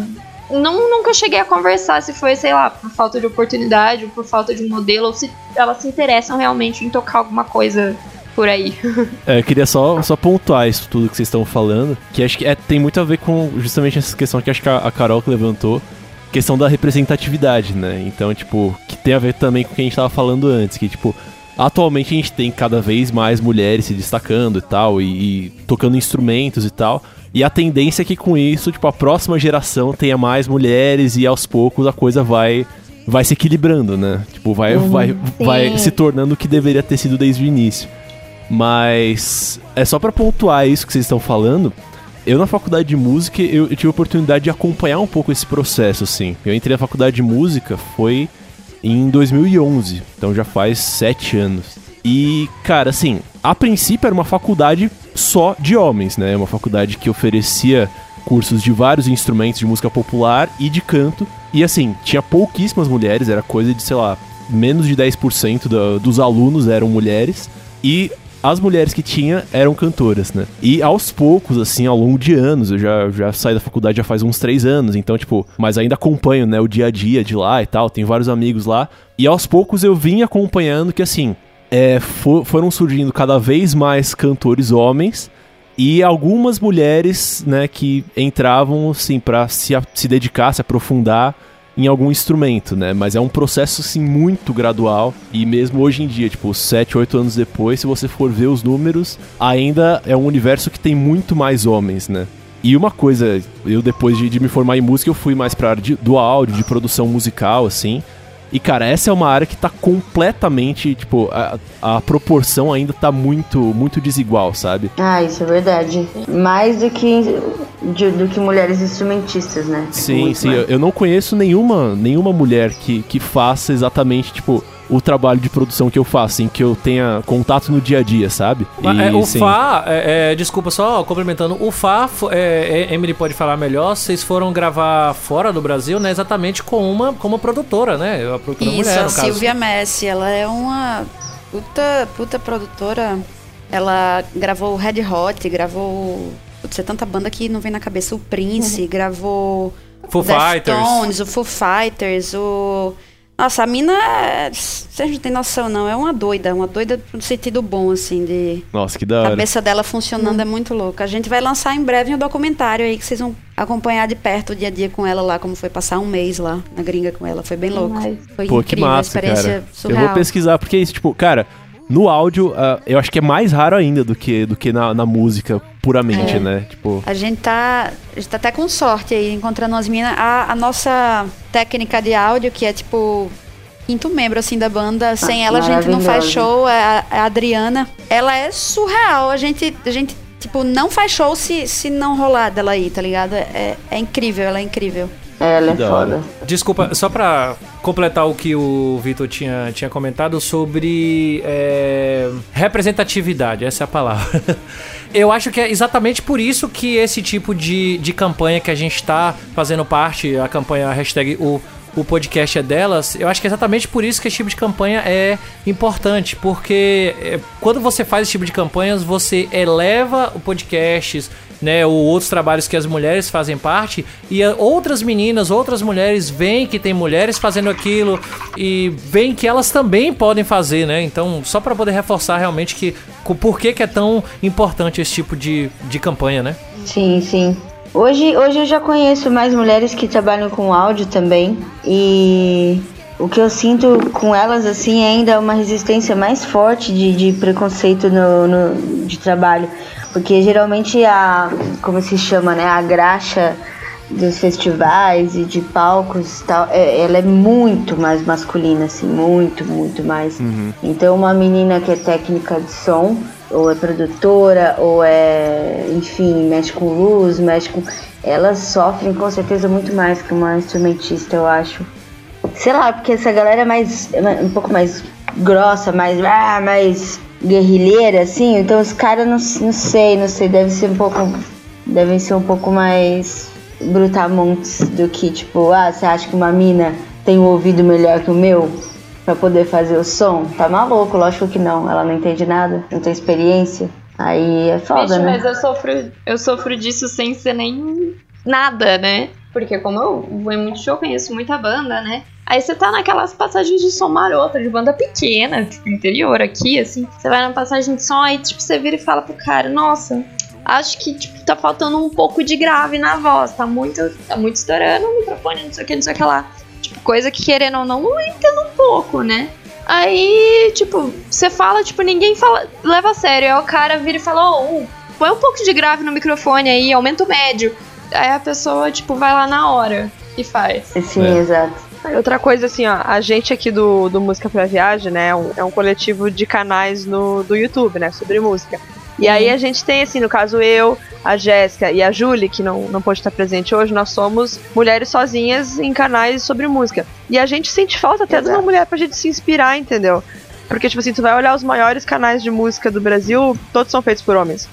não, nunca cheguei a conversar se foi, sei lá, por falta de oportunidade, ou por falta de modelo, ou se elas se interessam realmente em tocar alguma coisa por aí. É, eu queria só, só pontuar isso tudo que vocês estão falando, que acho que é, tem muito a ver com justamente essa questão que acho que a, a Carol que levantou, questão da representatividade, né? Então, tipo, que tem a ver também com o que a gente tava falando antes, que, tipo, atualmente a gente tem cada vez mais mulheres se destacando e tal, e, e tocando instrumentos e tal. E a tendência é que com isso, tipo, a próxima geração tenha mais mulheres e aos poucos a coisa vai vai se equilibrando, né? Tipo, vai, vai, vai se tornando o que deveria ter sido desde o início. Mas é só pra pontuar isso que vocês estão falando. Eu na faculdade de música, eu, eu tive a oportunidade de acompanhar um pouco esse processo, assim. Eu entrei na faculdade de música foi em 2011, então já faz sete anos. E, cara, assim, a princípio era uma faculdade só de homens, né? Uma faculdade que oferecia cursos de vários instrumentos de música popular e de canto. E, assim, tinha pouquíssimas mulheres, era coisa de, sei lá, menos de 10% da, dos alunos eram mulheres. E as mulheres que tinha eram cantoras, né? E aos poucos, assim, ao longo de anos, eu já, já saí da faculdade já faz uns três anos, então, tipo, mas ainda acompanho, né, o dia a dia de lá e tal, tenho vários amigos lá. E aos poucos eu vim acompanhando que, assim, é, fo- foram surgindo cada vez mais cantores homens e algumas mulheres, né, que entravam, assim, pra se, se dedicar, se aprofundar em algum instrumento, né? Mas é um processo, assim, muito gradual. E mesmo hoje em dia, tipo, 7, 8 anos depois, se você for ver os números, ainda é um universo que tem muito mais homens, né? E uma coisa, eu depois de, de me formar em música, eu fui mais pra área de- do áudio, de produção musical, assim. E, cara, essa é uma área que tá completamente, tipo, a, a proporção ainda tá muito, muito desigual, sabe? Ah, isso é verdade. Mais do que, de- do que mulheres instrumentistas, né? Sim, Muito sim. Eu, eu não conheço nenhuma, nenhuma mulher que, que faça exatamente, tipo, o trabalho de produção que eu faço, em que eu tenha contato no dia a dia, sabe? Mas, é, o sim. Fá, é, é, desculpa, só complementando, o Fá, é, é, Emily pode falar melhor, vocês foram gravar fora do Brasil, né, exatamente com uma, com uma produtora, né, a produtora Isso, mulher, a. Silvia Messi, ela é uma puta, puta produtora. Ela gravou o Red Hot, gravou. Putz, é tanta banda que não vem na cabeça. O Prince, gravou. Foo Fighters. Deftones, o Foo Fighters, o. Nossa, a mina. é- Vocês não tem noção, não. É uma doida, uma doida no sentido bom, assim, de. Nossa, que da A hora. cabeça dela funcionando é muito louca. A gente vai lançar em breve um documentário aí que vocês vão acompanhar de perto o dia a dia com ela lá, como foi passar um mês lá na gringa com ela. Foi bem louco. Foi Pô, que incrível, a massa, experiência cara. surreal. Eu vou pesquisar, porque é isso, tipo, cara, no áudio, ah, eu acho que é mais raro ainda do que, do que na, na música puramente, É. né? Tipo, A gente tá, a gente tá até com sorte aí, encontrando umas minas. A, a nossa técnica de áudio, que é tipo quinto membro assim da banda, sem ela a gente não faz show, é a, é a Adriana. Ela é surreal. A gente, a gente tipo, não faz show se, se não rolar dela aí, tá ligado? É, é incrível, ela é incrível. Ela é da foda. hora. Desculpa, só pra completar o que o Vitor tinha, tinha comentado sobre é, representatividade, essa é a palavra. Eu acho que é exatamente por isso que esse tipo de, de campanha que a gente tá fazendo parte, a campanha a hashtag o, o podcast é delas, eu acho que é exatamente por isso que esse tipo de campanha é importante, porque é, quando você faz esse tipo de campanhas, você eleva o podcasts, né, ou outros trabalhos que as mulheres fazem parte, e outras meninas, outras mulheres veem que tem mulheres fazendo aquilo e veem que elas também podem fazer, né? Então, só para poder reforçar realmente que o porquê que é tão importante esse tipo de, de campanha, né? Sim, sim. Hoje, hoje eu já conheço mais mulheres que trabalham com áudio também. E o que eu sinto com elas, assim, é ainda uma resistência mais forte de, de preconceito no, no- de trabalho. Porque geralmente a. Como se chama, né? A graxa dos festivais e de palcos e tal, é- ela é muito mais masculina, assim, muito, muito mais. Então uma menina que é técnica de som, ou é produtora, ou é, enfim, mexe com luz, mexe com. Elas sofrem com certeza muito mais que uma instrumentista, eu acho. Sei lá, porque essa galera é mais. é um pouco mais grossa, mais. Ah, mais guerrilheira, assim. Então os caras não, não sei, não sei, deve ser um pouco. Devem ser um pouco mais brutamontes do que, tipo, ah, você acha que uma mina tem um ouvido melhor que o meu pra poder fazer o som? Tá maluco, lógico que não. Ela não entende nada, não tem experiência. Aí é foda, Bicho, né? mas eu sofro, eu sofro disso sem ser nem nada, né? Porque como eu vou em muito show, conheço muita banda, né? Aí você tá naquelas passagens de som marota, de banda pequena, tipo, interior aqui, assim. Você vai na passagem de som, aí tipo, você vira e fala pro cara, nossa, acho que, tipo, tá faltando um pouco de grave na voz, tá muito, tá muito estourando o microfone, não sei o que, não sei o que lá. Tipo, coisa que querendo ou não, não entendo um pouco, né? Aí, tipo, você fala, tipo, ninguém fala, leva a sério. Aí o cara vira e fala, ô, põe um pouco de grave no microfone aí, aumenta o médio. Aí a pessoa, tipo, vai lá na hora e faz. Sim, É. exato. Outra coisa, assim, ó, a gente aqui do, do Música pra Viagem, né, é um, é um coletivo de canais no, do YouTube, né, sobre música. E aí a gente tem, assim, no caso eu, a Jéssica e a Julie, que não, não pôde estar presente hoje, nós somos mulheres sozinhas em canais sobre música. E a gente sente falta até de uma Exato. mulher pra gente se inspirar, entendeu? Porque, tipo assim, tu vai olhar os maiores canais de música do Brasil, todos são feitos por homens.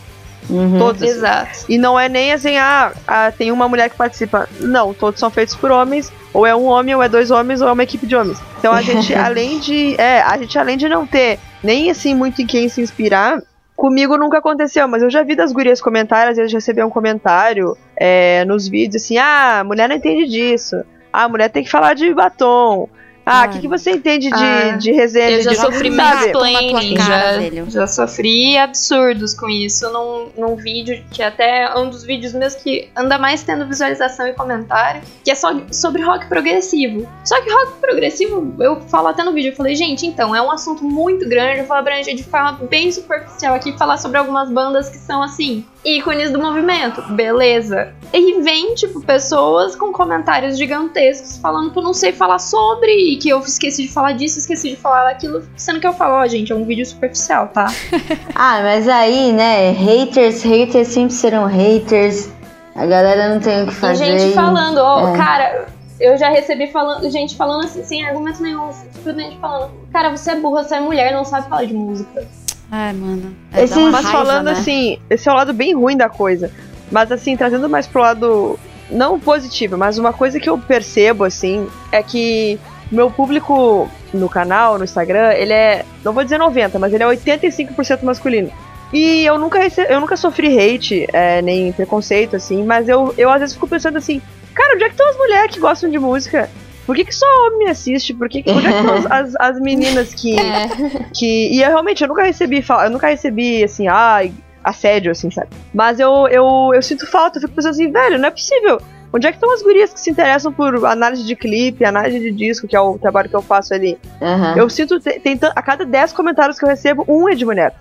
Uhum. Todos. assim. Exato. E não é nem assim, ah, ah, tem uma mulher que participa. Não, todos são feitos por homens, ou é um homem, ou é dois homens, ou é uma equipe de homens. Então a gente, além de. É, a gente, além de não ter nem assim muito em quem se inspirar, comigo nunca aconteceu, mas eu já vi das gurias comentários, às vezes receber um comentário é, nos vídeos assim, ah, mulher não entende disso. Ah, a mulher tem que falar de batom. Ah, o que, que você entende de, Ah, de resenha Eu já de sofri mansplaining, já, já sofri absurdos com isso. Num, num vídeo que até é um dos vídeos meus que anda mais tendo visualização e comentário, que é só sobre rock progressivo. Só que rock progressivo, eu falo até no vídeo, eu falei, gente, então, é um assunto muito grande, eu vou abranger de forma bem superficial aqui, falar sobre algumas bandas que são, assim, ícones do movimento, beleza. E vem, tipo, pessoas com comentários gigantescos falando que eu não sei falar sobre e que eu esqueci de falar disso, esqueci de falar daquilo, sendo que eu falo, ó, gente, é um vídeo superficial, tá? Ah, mas aí, né, haters, haters sempre serão haters. A galera não tem o que E fazer. gente e- falando, ó, é. cara, eu já recebi falando, gente falando assim, sem argumento nenhum, simplesmente falando, cara, você é burra, você é mulher, não sabe falar de música. Ai, mano. É, Esse- dá uma Mas raiva, falando né? assim, esse é o lado bem ruim da coisa. Mas assim, trazendo mais pro lado não positivo, mas uma coisa que eu percebo assim é que meu público no canal, no Instagram, ele é, não vou dizer 90, mas ele é 85% masculino. E eu nunca rece- eu nunca sofri hate, é, nem preconceito assim, mas eu, eu às vezes fico pensando assim, cara, onde é que estão as mulheres que gostam de música? Por que, que só homem assiste? Por que, onde é que estão as, as, as meninas que, que. E eu realmente eu nunca recebi eu nunca recebi assim, ai, assédio, assim, sabe? Mas eu, eu, eu sinto falta, eu fico pensando assim, velho, não é possível. Onde é que estão as gurias que se interessam por análise de clipe, análise de disco, que é o trabalho que eu faço ali? Aham. Eu sinto, tem, a cada 10 comentários que eu recebo, um é de mulher.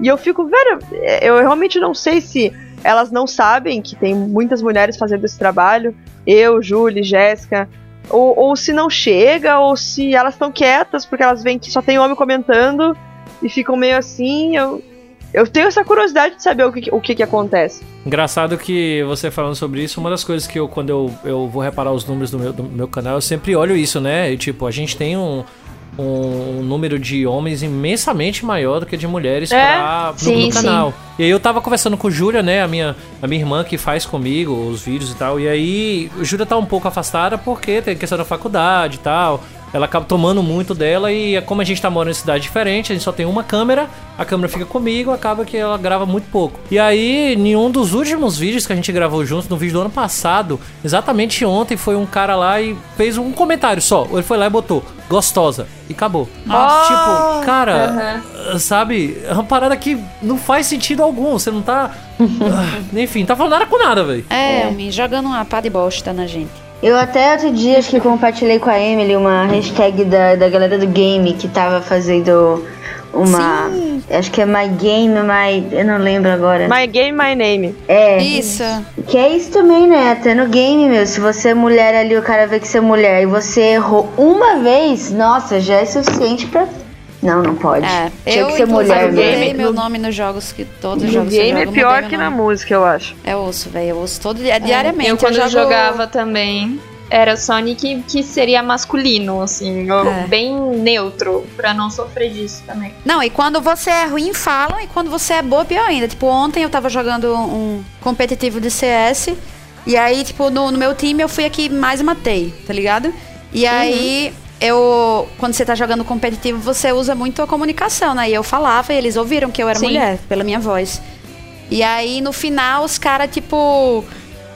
E eu fico, velho, é, eu realmente não sei se elas não sabem que tem muitas mulheres fazendo esse trabalho. Eu, Julie, Jéssica. Ou, ou se não chega, ou se elas estão quietas porque elas veem que só tem homem comentando e ficam meio assim. Eu, eu tenho essa curiosidade de saber o que, o que, que acontece. Engraçado que você falando sobre isso, uma das coisas que eu, quando eu, eu vou reparar os números do meu, do meu canal, eu sempre olho isso, né? E, tipo, a gente tem um, um, um número de homens imensamente maior do que de mulheres É, pra, no, sim, no sim. canal. E aí eu tava conversando com Júlia, né, a minha, a minha irmã que faz comigo os vídeos e tal. E aí Júlia tá um pouco afastada porque tem questão da faculdade e tal. Ela acaba tomando muito dela e como a gente tá morando em cidade diferente, a gente só tem uma câmera, a câmera fica comigo, acaba que ela grava muito pouco. E aí, em um dos últimos vídeos que a gente gravou juntos, no vídeo do ano passado, exatamente ontem, foi um cara lá e fez um comentário só. Ele foi lá e botou, gostosa. E acabou. Tipo, cara, sabe? É uma parada que não faz sentido algum. Você não tá. Ah, Enfim, não tá falando nada com nada, velho. É, me jogando uma pá de bosta na gente. Eu até outro dia acho que compartilhei com a Emily uma hashtag da, da galera do game que tava fazendo uma. Acho que é My Game, My. Eu não lembro agora. My Game, My Name. É. Isso. Que é isso também, né? Até no game, meu. Se você é mulher ali, o cara vê que você é mulher e você errou uma vez, nossa, já é suficiente pra. Não, não pode. É, Tinha eu que ser mulher meu nome nos jogos que todos os jogos que eu game é pior que na música, eu acho. É osso, velho. Eu ouço todo dia, diariamente. Eu quando jogo... jogava também era Sonic que seria masculino, assim, ou É. bem neutro, pra não sofrer disso também. Não, e quando você é ruim, falam, e quando você é boa, pior ainda. Tipo, ontem eu tava jogando um competitivo de CS, e aí, tipo, no, no meu time eu fui aqui mais matei, tá ligado? E aí, eu. Quando você tá jogando competitivo, você usa muito a comunicação, né? E eu falava e eles ouviram que eu era Sim. mulher, pela minha voz. E aí, no final, os caras, tipo.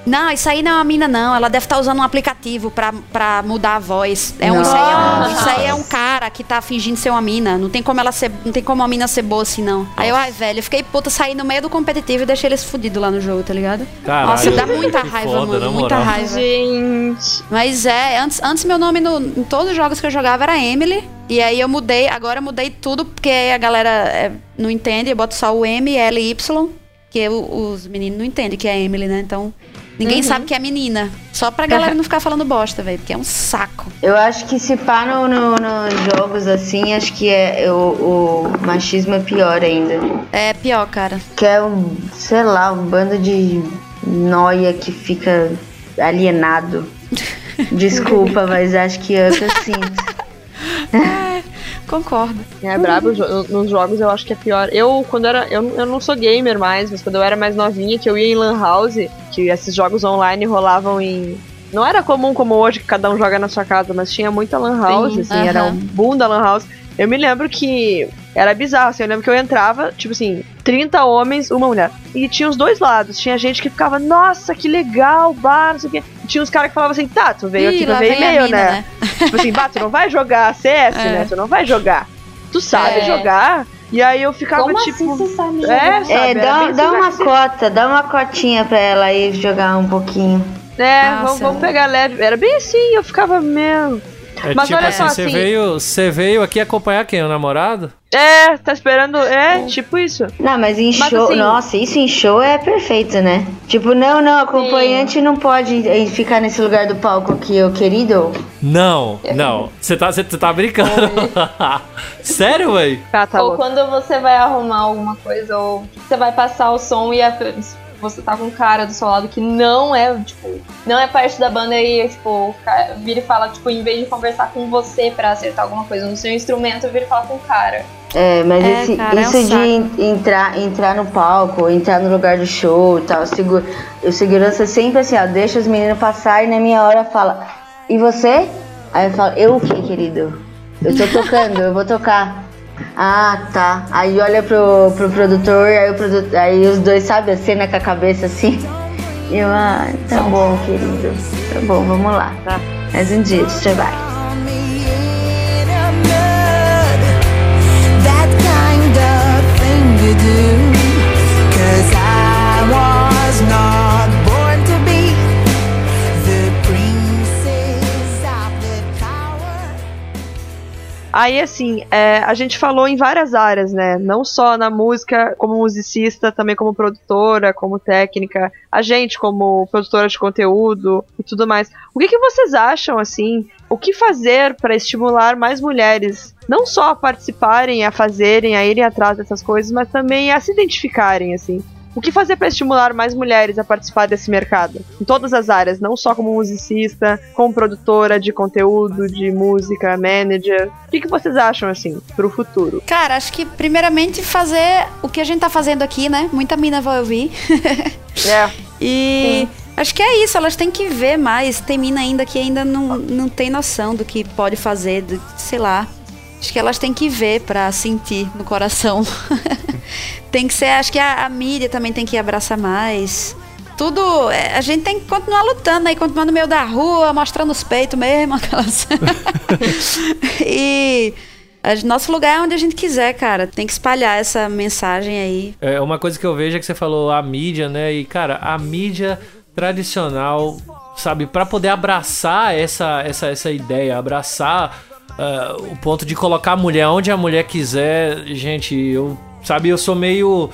Não, isso aí não é uma mina, não. Ela deve estar usando um aplicativo pra, pra mudar a voz. É um, isso, aí é um, isso aí é um cara que tá fingindo ser uma mina. Não tem como ela ser. Não tem como a mina ser boa assim, não. Aí eu, ai, velho, eu fiquei puta, saí no meio do competitivo e deixei eles fudidos lá no jogo, tá ligado? Caralho, Nossa, dá muita raiva, foda, mano. Muita moral. raiva. Gente. Mas é, antes, antes meu nome no, em todos os jogos que eu jogava era Emily. E aí eu mudei, agora eu mudei tudo, porque a galera é, não entende, eu boto só o M, L e Y, que o- os meninos não entendem que é Emily, né? Então, ninguém sabe que é menina. Só pra galera não ficar falando bosta, velho, porque é um saco. Eu acho que se pá no, no- nos jogos assim, acho que é o, o machismo é pior ainda. É pior, cara. Que é um, sei lá, um bando de noia que fica alienado. Desculpa, mas acho que é o que eu sinto. Concordo. É brabo, jo- nos jogos eu acho que é pior. Eu, quando era. Eu, eu não sou gamer mais, mas quando eu era mais novinha, que eu ia em Lan House, que esses jogos online rolavam em. Não era comum como hoje, que cada um joga na sua casa, mas tinha muita Lan House, Sim, assim, era um boom da Lan House. Eu me lembro que era bizarro, assim, eu lembro que eu entrava, tipo assim, 30 homens, uma mulher. E tinha os dois lados. Tinha gente que ficava, nossa, que legal, bar, não sei o quê. Tinha uns caras que falavam assim, tá, tu veio Ih, aqui pra lá ver vem a e-mail, mina, né? Tipo assim, bah, tu não vai jogar CS, É. né? Tu não vai jogar. Tu sabe É. jogar? E aí eu ficava Como tipo. assim você sabe É, jogar? sabe? É, dá, dá assim, uma assim. cota, dá uma cotinha pra ela ir jogar um pouquinho. É, vamos, vamos pegar leve. Era bem assim, eu ficava mesmo. É Mas tipo olha assim, só, você assim- veio, você veio aqui acompanhar quem? O namorado? É, tá esperando. É, tipo isso. Não, mas em Mas show, assim- nossa, isso em show é perfeito, né? Tipo, não, não, acompanhante não pode ficar nesse lugar do palco aqui, ô querido. Não, não. Você tá, você tá brincando. Sério, véi? Ah, tá ou louco. quando você vai arrumar alguma coisa, ou você vai passar o som e a- você tá com um cara do seu lado que não é, tipo, não é parte da banda e, tipo, o cara vira e fala, tipo, em vez de conversar com você pra acertar alguma coisa no seu instrumento, vira e fala com o cara. É, mas É, esse- cara, é um isso de saco. entrar, entrar no palco, entrar no lugar do show e tal, segu, o segurança sempre assim, ó, deixa os meninos passar e na minha hora fala, e você? Aí eu falo, eu o que, querido? Eu tô tocando, eu vou tocar. Ah, tá. Aí olha pro, pro produtor, aí, produ- aí os dois, sabe, a cena com a cabeça assim. E eu, ah, tá bom, querido. Tá bom, vamos lá. Tá. Mais um dia de trabalho. You do. Aí, assim, é, a gente falou em várias áreas, né? Não só na música, como musicista, também como produtora, como técnica, a gente como produtora de conteúdo e tudo mais. O que, que vocês acham, assim? O que fazer para estimular mais mulheres, não só a participarem, a fazerem, a irem atrás dessas coisas, mas também a se identificarem, assim? O que fazer para estimular mais mulheres a participar desse mercado? Em todas as áreas, não só como musicista, como produtora de conteúdo, de música, manager. O que, que vocês acham, assim, pro futuro? Cara, acho que primeiramente fazer o que a gente tá fazendo aqui, né? Muita mina vai ouvir. É. E acho que é isso, elas têm que ver mais. Tem mina ainda que ainda não, não tem noção do que pode fazer, do, sei lá. Acho que elas têm que ver pra sentir no coração. tem que ser, acho que a, a mídia também tem que abraçar mais. Tudo, é, a gente tem que continuar lutando aí, continuar no meio da rua, mostrando os peitos mesmo, aquelas. e nosso lugar é onde a gente quiser, cara. Tem que espalhar essa mensagem aí. É, uma coisa que eu vejo é que você falou a mídia, né? E, cara, a mídia tradicional, sabe, pra poder abraçar essa, essa, essa ideia, abraçar ah, o ponto de colocar a mulher onde a mulher quiser, gente, eu, sabe, eu sou meio.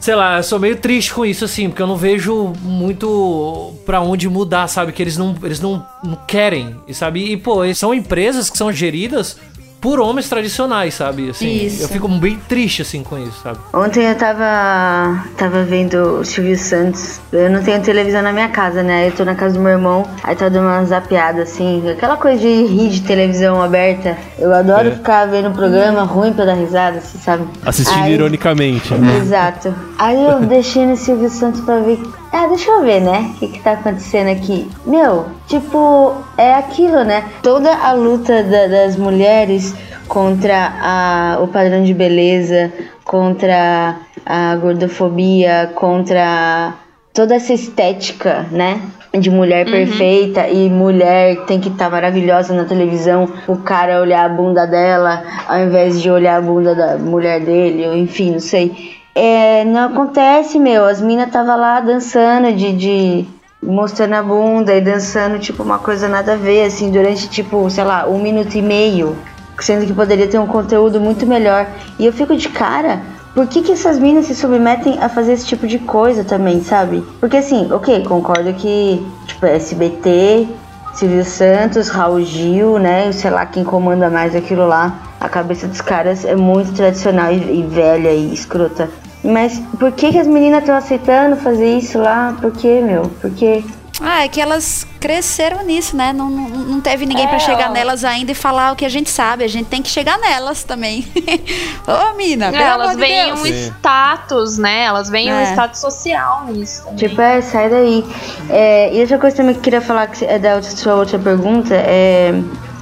Sei lá, eu sou meio triste com isso, assim, porque eu não vejo muito pra onde mudar, sabe? Que eles não, eles não, não querem, sabe? E, pô, são empresas que são geridas por homens tradicionais, sabe? Assim, Isso. eu fico bem triste, assim, com isso, sabe? Ontem eu tava, tava vendo o Silvio Santos. Eu não tenho televisão na minha casa, né? Eu tô na casa do meu irmão, aí tá dando uma zapeada assim. Aquela coisa de rir de televisão aberta. Eu adoro É. ficar vendo programa ruim pra dar risada, assim, sabe? Assistindo Aí- ironicamente. né? Exato. Aí eu deixei no Silvio Santos pra ver. Ah, deixa eu ver, né? O que, que tá acontecendo aqui? Meu, tipo, é aquilo, né? Toda a luta da- das mulheres contra a, o padrão de beleza, contra a gordofobia, contra toda essa estética, né? De mulher perfeita e mulher tem que estar maravilhosa na televisão, o cara olhar a bunda dela ao invés de olhar a bunda da mulher dele, ou enfim, não sei. É, não acontece, meu. As minas tava lá dançando, de, de mostrando a bunda e dançando, tipo, uma coisa nada a ver, assim, durante, tipo, sei lá, um minuto e meio. Sendo que poderia ter um conteúdo muito melhor. E eu fico de cara, por que, que essas minas se submetem a fazer esse tipo de coisa também, sabe? Porque assim, ok, concordo que, tipo, SBT, Silvio Santos, Raul Gil, né? Sei lá quem comanda mais aquilo lá. A cabeça dos caras é muito tradicional e, e velha e escrota. Mas por que, que as meninas estão aceitando fazer isso lá? Por que, meu? Por quê? Ah, é que elas cresceram nisso, né? Não, não, não teve ninguém pra chegar nelas ainda e falar o que a gente sabe. A gente tem que chegar nelas também. Ô, mina, pelo É, amor elas de veem Deus. um status, né? Elas veem um É. status social nisso. também. Tipo, é, sai daí. É, e outra coisa também que eu queria falar que é da outra, sua outra pergunta é.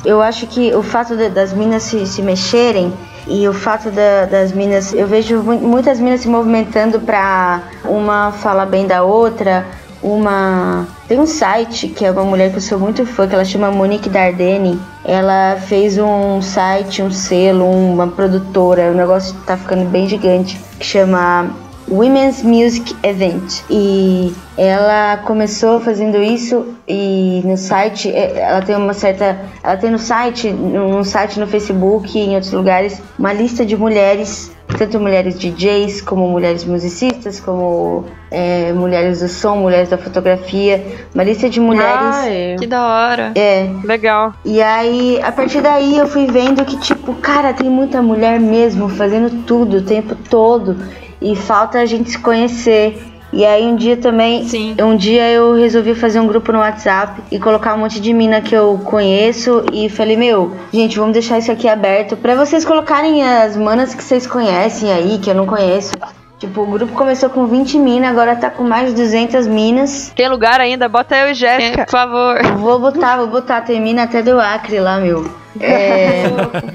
Eu acho que o fato de- das minas se, se mexerem e o fato da- das minas. Eu vejo mu- muitas minas se movimentando pra uma falar bem da outra. Uma. Tem um site que é uma mulher que eu sou muito fã, que ela chama Monique Dardenne. Ela fez um site, um selo, uma produtora, o negócio tá ficando bem gigante, que chama Women's Music Event. E ela começou fazendo isso e no site, eh, ela tem uma certa. Ela tem no site, no site no Facebook e em outros lugares, uma lista de mulheres, tanto mulheres DJs, como mulheres musicistas, como eh, mulheres do som, mulheres da fotografia, uma lista de mulheres. Ai, Que da hora. É, legal. e aí, a partir daí, eu fui vendo que, tipo, cara, tem muita mulher mesmo fazendo tudo o tempo todo. E falta a gente se conhecer. E aí, um dia também. Sim. Um dia eu resolvi fazer um grupo no WhatsApp e colocar um monte de mina que eu conheço. E falei, meu, gente, vamos deixar isso aqui aberto pra vocês colocarem as manas que vocês conhecem aí, que eu não conheço. Tipo, o grupo começou com 20 minas, agora tá com mais de 200 minas. Tem lugar ainda? Bota eu e É, Jéssica. por favor. Vou botar, vou botar. Tem mina até do Acre lá, meu. É...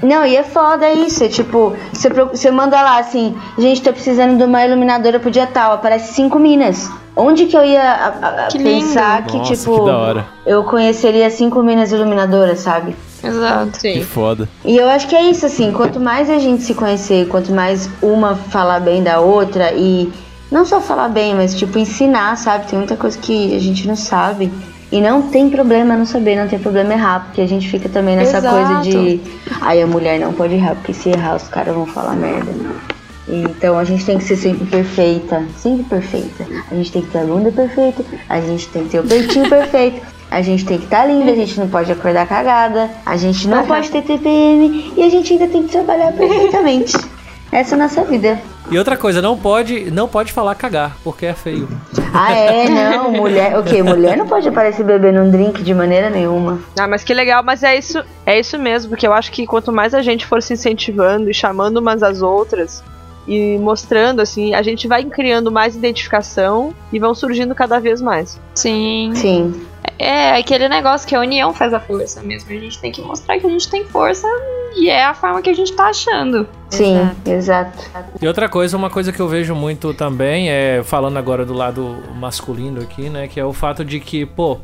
Não, e é foda isso. É tipo, você, você manda lá assim, gente, tô precisando de uma iluminadora pro dia tal. Aparece cinco minas. Onde que eu ia a- a- Que pensar que, Nossa, tipo, que da hora. eu conheceria cinco minas iluminadoras, sabe? Exato. Que foda. E eu acho que é isso, assim, quanto mais a gente se conhecer, quanto mais uma falar bem da outra e não só falar bem, mas tipo ensinar, sabe? Tem muita coisa que a gente não sabe. E não tem problema não saber, não tem problema errar, porque a gente fica também nessa Exato. coisa de aí a mulher não pode errar, porque se errar os caras vão falar merda. Então a gente tem que ser sempre perfeita, sempre perfeita. A gente tem que ter a bunda perfeita, a gente tem que ter o peitinho perfeito, a gente tem que estar linda, a gente não pode acordar cagada, a gente não pode ter TPM e a gente ainda tem que trabalhar perfeitamente. Essa é a nossa vida. E outra coisa, não pode, não pode falar cagar, porque é feio. Ah, é? Não, mulher. O quê? Mulher não pode aparecer bebendo um drink de maneira nenhuma. Ah, mas que legal, mas é isso, é isso mesmo, porque eu acho que quanto mais a gente for se incentivando e chamando umas às outras e mostrando assim, a gente vai criando mais identificação e vão surgindo cada vez mais. Sim. Sim. É aquele negócio que a união faz a força mesmo. A gente tem que mostrar que a gente tem força e é a forma que a gente tá achando. Sim, exato. E outra coisa, uma coisa que eu vejo muito também é falando agora do lado masculino aqui, né, que é o fato de que, pô,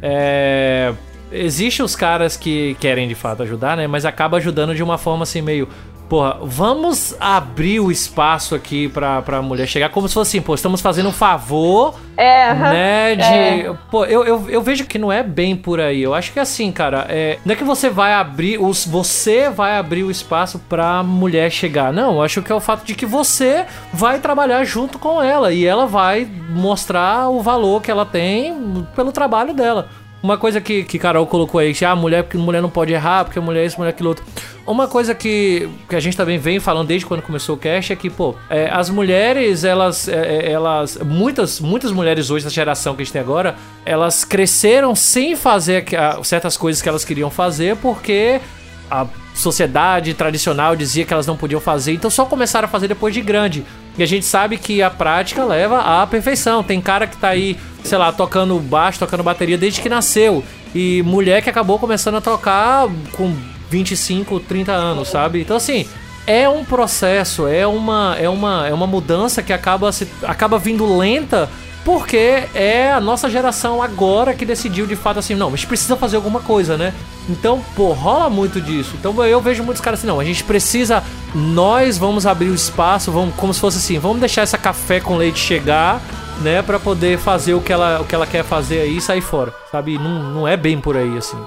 é existe os caras que querem de fato ajudar, né, mas acaba ajudando de uma forma assim meio Porra, vamos abrir o espaço aqui pra, pra mulher chegar como se fosse assim, pô, estamos fazendo um favor, É, né, de... Pô, eu, eu, eu vejo que não é bem por aí. Eu acho que é assim, cara, é, não é que você vai abrir, os, você vai abrir o espaço pra mulher chegar. Não, eu acho que é o fato de que você vai trabalhar junto com ela e ela vai mostrar o valor que ela tem pelo trabalho dela. Uma coisa que, que Carol colocou aí, que ah, mulher, porque mulher não pode errar, porque mulher é isso, mulher é aquilo outro. Uma coisa que, que a gente também vem falando desde quando começou o cast é que, pô, é, as mulheres, elas, é, é, elas. Muitas, muitas mulheres hoje, da geração que a gente tem agora, elas cresceram sem fazer certas coisas que elas queriam fazer porque a sociedade tradicional dizia que elas não podiam fazer, então só começaram a fazer depois de grande. E a gente sabe que a prática leva à perfeição. Tem cara que tá aí, sei lá, tocando baixo, tocando bateria desde que nasceu. E mulher que acabou começando a tocar com 25, 30 anos, sabe? Então assim, é um processo, é uma é uma é uma mudança que acaba se acaba vindo lenta porque é a nossa geração agora que decidiu de fato assim, não, a gente precisa fazer alguma coisa, né? Então, pô, rola muito disso. Então eu vejo muitos caras assim, não, a gente precisa, nós vamos abrir o espaço, vamos como se fosse assim, vamos deixar essa café com leite chegar, né, Pra poder fazer o que ela o que ela quer fazer aí e sair fora, sabe? Não, não é bem por aí assim.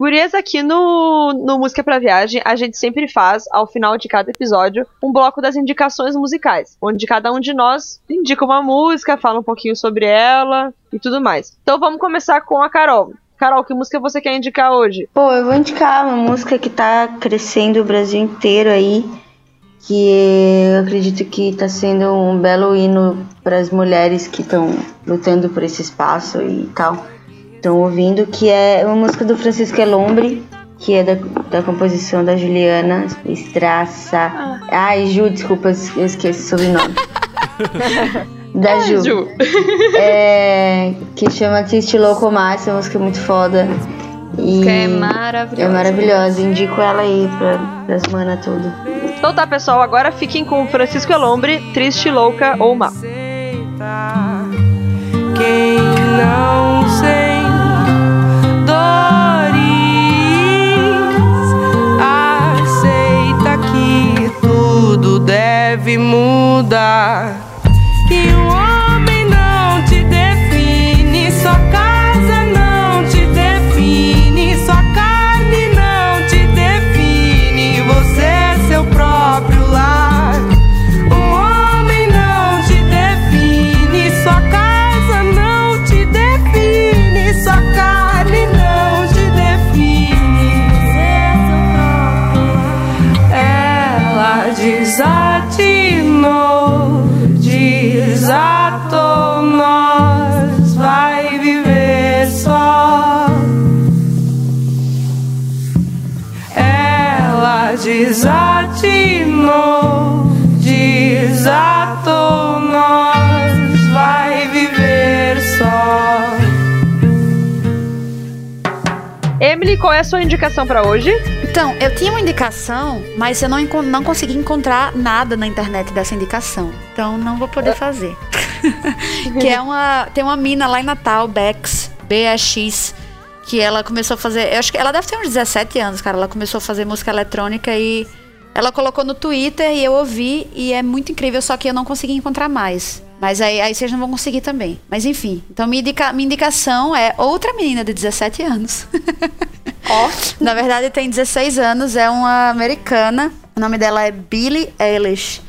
Gurias, aqui no, no Música pra Viagem, a gente sempre faz, ao final de cada episódio, um bloco das indicações musicais, onde cada um de nós indica uma música, fala um pouquinho sobre ela e tudo mais. Então vamos começar com a Carol. Carol, que música você quer indicar hoje? Pô, eu vou indicar uma música que tá crescendo o Brasil inteiro aí, que eu acredito que tá sendo um belo hino para as mulheres que estão lutando por esse espaço e tal. Estão ouvindo, que é uma música do Francisco Elombre, que é da, da composição da Juliana Estraça. Ai, Ju, desculpa, eu esqueci o sobrenome. da Ju. Ju. É, que chama Triste Louco Márcio, uma música muito foda. E Que é maravilhosa. É maravilhosa, indico ela aí pra, pras mana tudo. Então tá, pessoal, agora fiquem com Francisco Elombre, Triste, Louca ou Má. Quem não deve desatou, nós vai viver só. Emily, qual é a sua indicação pra hoje? Então, eu tinha uma indicação, mas eu não, não consegui encontrar nada na internet dessa indicação. Então, não vou poder fazer. que é uma. Tem uma mina lá em Natal, Bex, BX, que ela começou a fazer. Eu acho que ela deve ter uns 17 anos, cara. Ela começou a fazer música eletrônica e. Ela colocou no Twitter e eu ouvi e é muito incrível, só que eu não consegui encontrar mais. Mas aí, aí vocês não vão conseguir também. Mas enfim, então minha, indica- minha indicação é outra menina de 17 anos. Na verdade, tem 16 anos, é uma americana. O nome dela é Billie Eilish.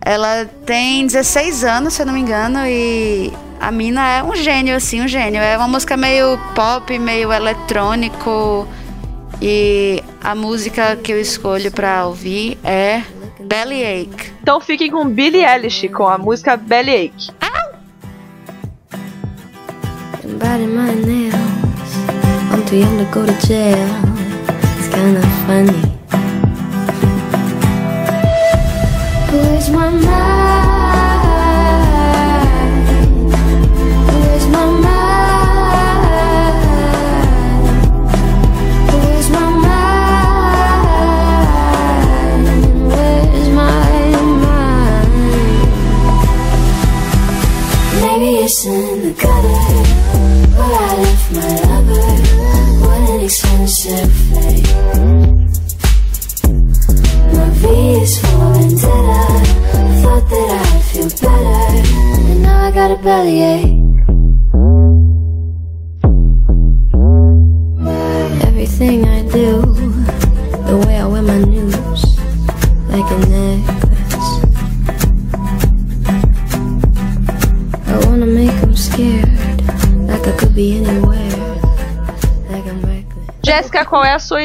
Ela tem 16 anos, se eu não me engano, e a mina é um gênio, assim, um gênio. É uma música meio pop, meio eletrônico. E a música que eu escolho pra ouvir é Bellyache. Então fiquem com Billie Eilish com a música Bellyache. and biting my nails. I'm too young to go to jail. It's kinda funny.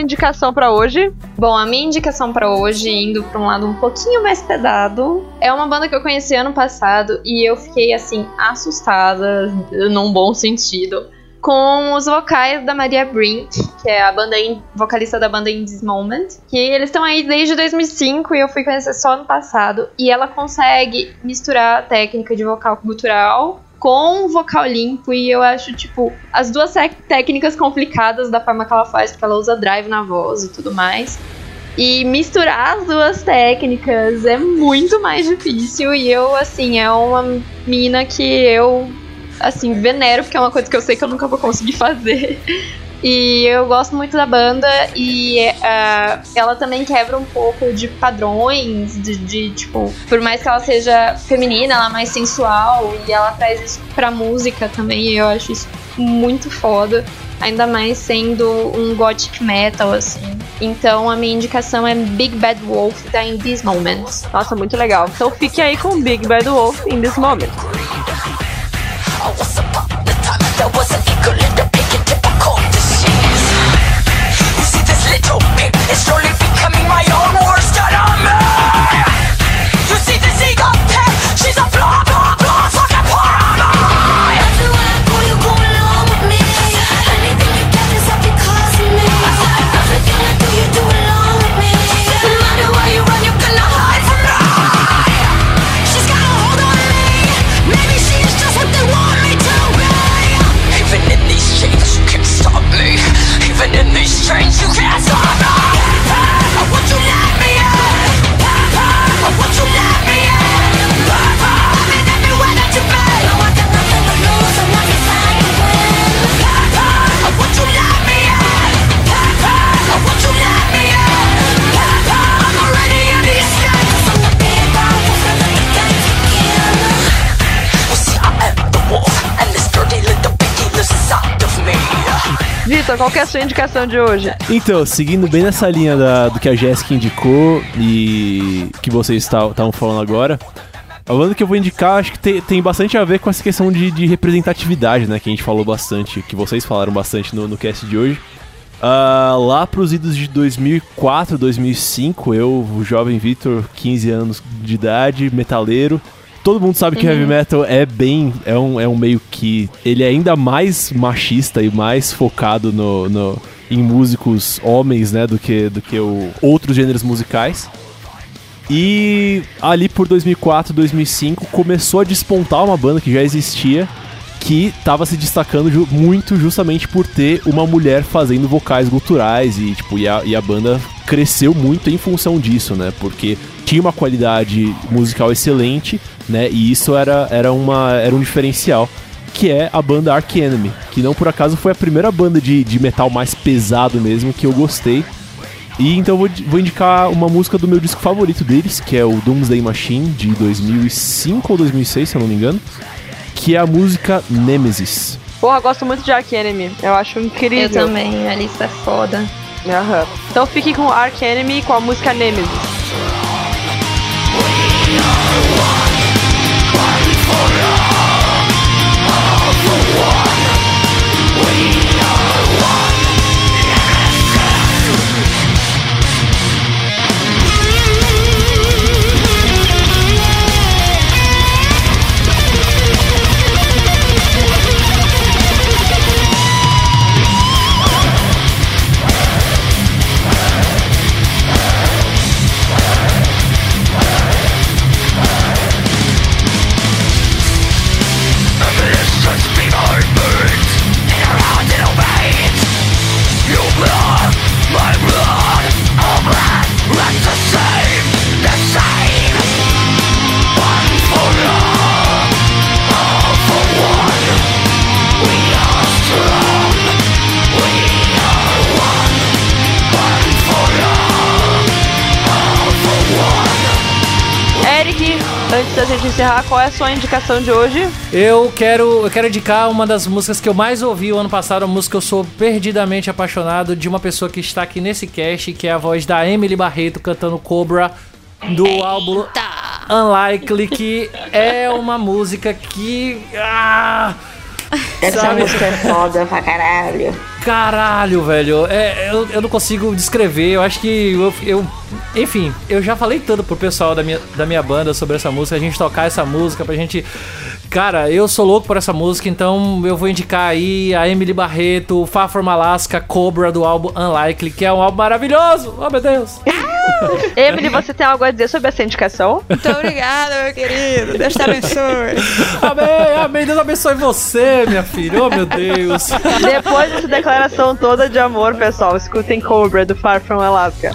Indicação pra hoje? Bom, a minha indicação pra hoje, indo pra um lado um pouquinho mais pesado, é uma banda que eu conheci ano passado e eu fiquei assim assustada, num bom sentido, com os vocais da Maria Brink, que é a banda vocalista da banda In This Moment, que eles estão aí desde 2005 e eu fui conhecer só ano passado, e ela consegue misturar a técnica de vocal cultural com vocal limpo e eu acho, tipo, as duas técnicas complicadas da forma que ela faz, porque ela usa drive na voz e tudo mais. E misturar as duas técnicas é muito mais difícil e eu, assim, é uma mina que eu, assim, venero, porque é uma coisa que eu sei que eu nunca vou conseguir fazer. E eu gosto muito da banda e ah, ela também quebra um pouco de padrões, de, de, tipo, por mais que ela seja feminina, ela é mais sensual e ela traz isso pra música também. E eu acho isso muito foda, ainda mais sendo um gothic metal, assim. Então a minha indicação é Big Bad Wolf da In This Moment. Nossa, muito legal. Então fique aí com Big Bad Wolf in this moment. Even Vitor, qual que é a sua indicação de hoje? Então, seguindo bem nessa linha da- do que a Jéssica indicou e que vocês estavam falando agora, a banda que eu vou indicar acho que tem, tem bastante a ver com essa questão de, de representatividade, né? Que a gente falou bastante, que vocês falaram bastante no, no cast de hoje. Ah, lá pros idos de 2004, 2005, eu, o jovem Vitor, 15 anos de idade, metaleiro. Todo mundo sabe que heavy metal é bem. É um, é um meio que. Ele é ainda mais machista e mais focado no, no- em músicos homens, né? Do que, do que o, outros gêneros musicais. E ali por 2004, 2005 começou a despontar uma banda que já existia que estava se destacando ju- muito justamente por ter uma mulher fazendo vocais guturais e tipo e a, e a banda cresceu muito em função disso, né? Porque tinha uma qualidade musical excelente, né? E isso era, era, uma, era um diferencial que é a banda Ark Enemy, que não por acaso foi a primeira banda de, de metal mais pesado mesmo que eu gostei. E então vou, vou indicar uma música do meu disco favorito deles, que é o Doomsday Machine, de 2005 ou 2006, se eu não me engano, que é a música Nemesis. Porra, gosto muito de Ark Enemy. Eu acho incrível. Eu também, a lista é foda. Aham. Então fique com Ark Enemy com a música Nemesis. We qual é a sua indicação de hoje? Eu quero, eu quero indicar uma das músicas que eu mais ouvi o ano passado, uma música que eu sou perdidamente apaixonado de uma pessoa que está aqui nesse cast, que é a voz da Emily Barreto cantando Cobra do álbum Unlikely, que é uma música que. Ah, Essa Sabe? música é foda pra caralho. Caralho, velho. É, eu, eu não consigo descrever. Eu acho que eu, eu- Enfim, eu já falei tanto pro pessoal da minha, da minha banda sobre essa música, a gente tocar essa música pra gente. Cara, eu sou louco por essa música, então eu vou indicar aí a Emily Barreto, Far From Alaska, Cobra do álbum Unlikely, que é um álbum maravilhoso. Oh, meu Deus. Emily, você tem algo a dizer sobre essa indicação? Muito obrigada, meu querido. Deus te abençoe. Amém, amém. Deus abençoe você, minha filha. Oh, meu Deus. Depois dessa declaração toda de amor, pessoal, escutem Cobra do Far From Alaska.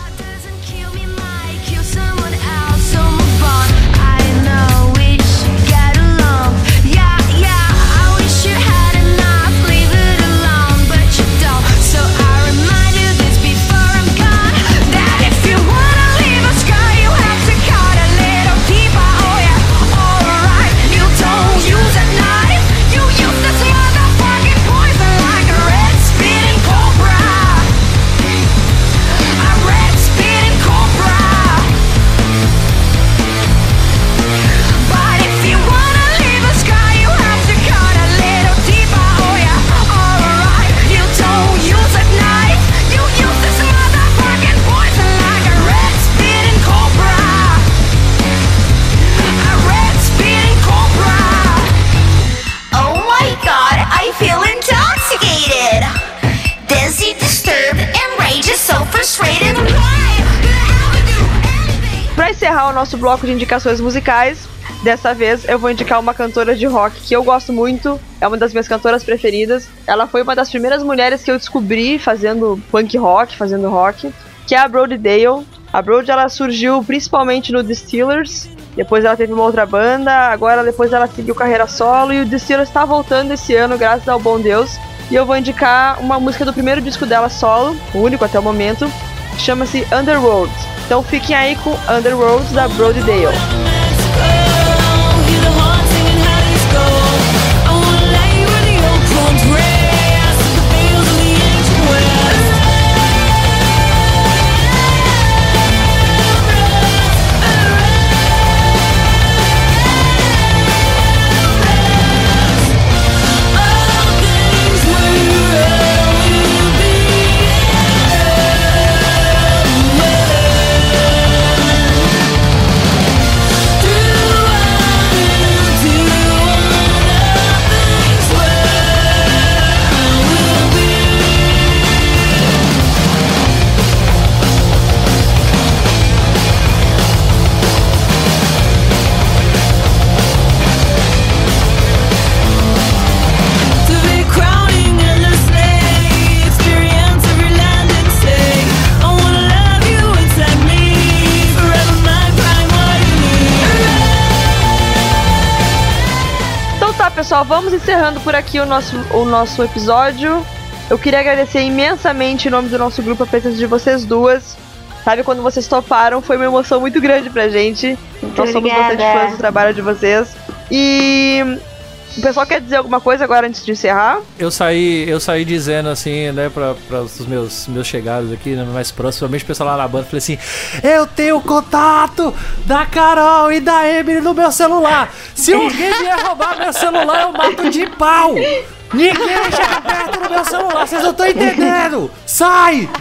Nosso bloco de indicações musicais, dessa vez eu vou indicar uma cantora de rock que eu gosto muito, é uma das minhas cantoras preferidas. Ela foi uma das primeiras mulheres que eu descobri fazendo punk rock, fazendo rock, que é a Brody Dale. A Brody ela surgiu principalmente no Distillers, depois ela teve uma outra banda, agora depois ela seguiu carreira solo e o Distillers está voltando esse ano, graças ao bom Deus. E eu vou indicar uma música do primeiro disco dela solo, único até o momento, chama-se Underworld. Então fiquem aí com Underworld da Brody Dale. Pessoal, vamos encerrando por aqui o nosso, o nosso episódio. Eu queria agradecer imensamente em nome do nosso grupo a presença de vocês duas. Sabe, quando vocês toparam, foi uma emoção muito grande pra gente. Nós somos bastante fãs do trabalho de vocês. E O pessoal quer dizer alguma coisa agora antes de encerrar? Eu saí, eu saí dizendo assim, né, pra, pra os meus, meus chegados aqui, né, mais próximos, principalmente o pessoal lá na banda, falei assim: Eu tenho contato da Carol e da Emily no meu celular. Se alguém vier roubar meu celular, eu mato de pau. Ninguém chega perto do meu celular, vocês não estão entendendo! Sai!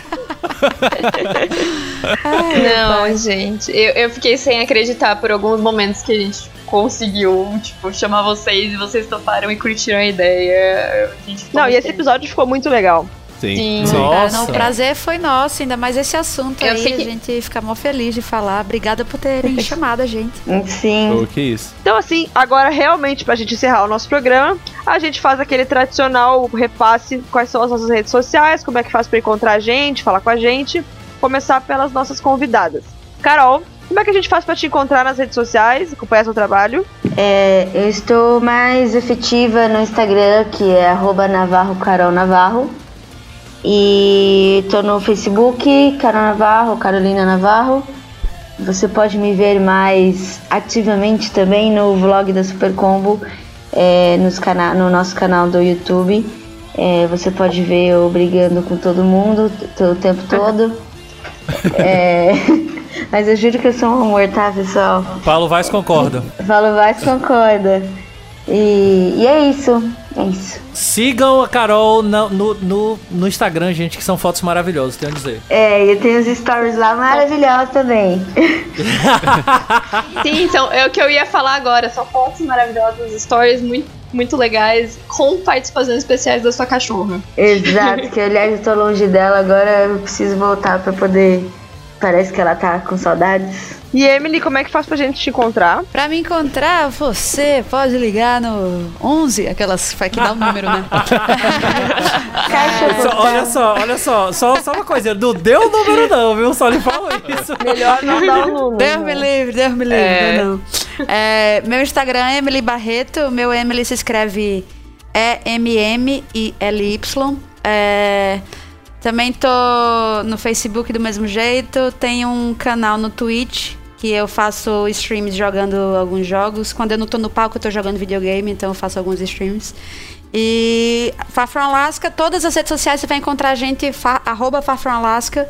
Não, gente, eu, eu fiquei sem acreditar por alguns momentos que a gente conseguiu, tipo, chamar vocês e vocês toparam e curtiram a ideia. A gente Não, e esse feliz. episódio ficou muito legal. Sim. Cara, Nossa. não, o prazer foi nosso, ainda mais esse assunto Eu aí. sei A que- gente fica mó feliz de falar. Obrigada por terem chamado a gente. Sim. Que isso. Então, assim, agora realmente, pra gente encerrar o nosso programa, a gente faz aquele tradicional repasse: quais são as nossas redes sociais, como é que faz pra encontrar a gente, falar com a gente. Começar pelas nossas convidadas. Carol, como é que a gente faz pra te encontrar nas redes sociais, acompanhar seu trabalho? É, eu estou mais efetiva no Instagram, que é arroba Navarro Carol Navarro. E tô no Facebook, Carol Navarro, Carolina Navarro. Você pode me ver mais ativamente também no vlog da Super Combo, é, nos cana no nosso canal do YouTube. É, você pode ver eu brigando com todo mundo o tempo todo. É, mas eu juro que eu sou um amor, tá, pessoal? Paulo Vaz concorda. Falo mais concorda. E, e é isso. É isso. Sigam a Carol na- no, no, no Instagram, gente, que são fotos maravilhosas, tenho a dizer. É, e eu tenho os stories lá maravilhosos também. Sim, então é o que eu ia falar agora. São fotos maravilhosas, stories muito, muito legais, com participações especiais da sua cachorra. Exato, que aliás eu tô longe dela, agora eu preciso voltar pra poder. Parece que ela tá com saudades. E Emily, como é que faz pra gente te encontrar? Pra me encontrar, você pode ligar no 11, aquelas que dá o número, né? Caixa Só- postal. olha só, olha só, só, só uma coisa, não deu o número não, viu? Só lhe falo isso. Melhor não dar o número. Deus me livre, Deus me livre, É. não. É, meu Instagram é Emily Barreto, meu Emily se escreve E-M-M-I-L-Y. É, também tô no Facebook do mesmo jeito, tenho um canal no Twitch que eu faço streams jogando alguns jogos. Quando eu não tô no palco, eu tô jogando videogame, então eu faço alguns streams. E Far From Alaska, todas as redes sociais você vai encontrar a gente, fa, arroba Far From Alaska.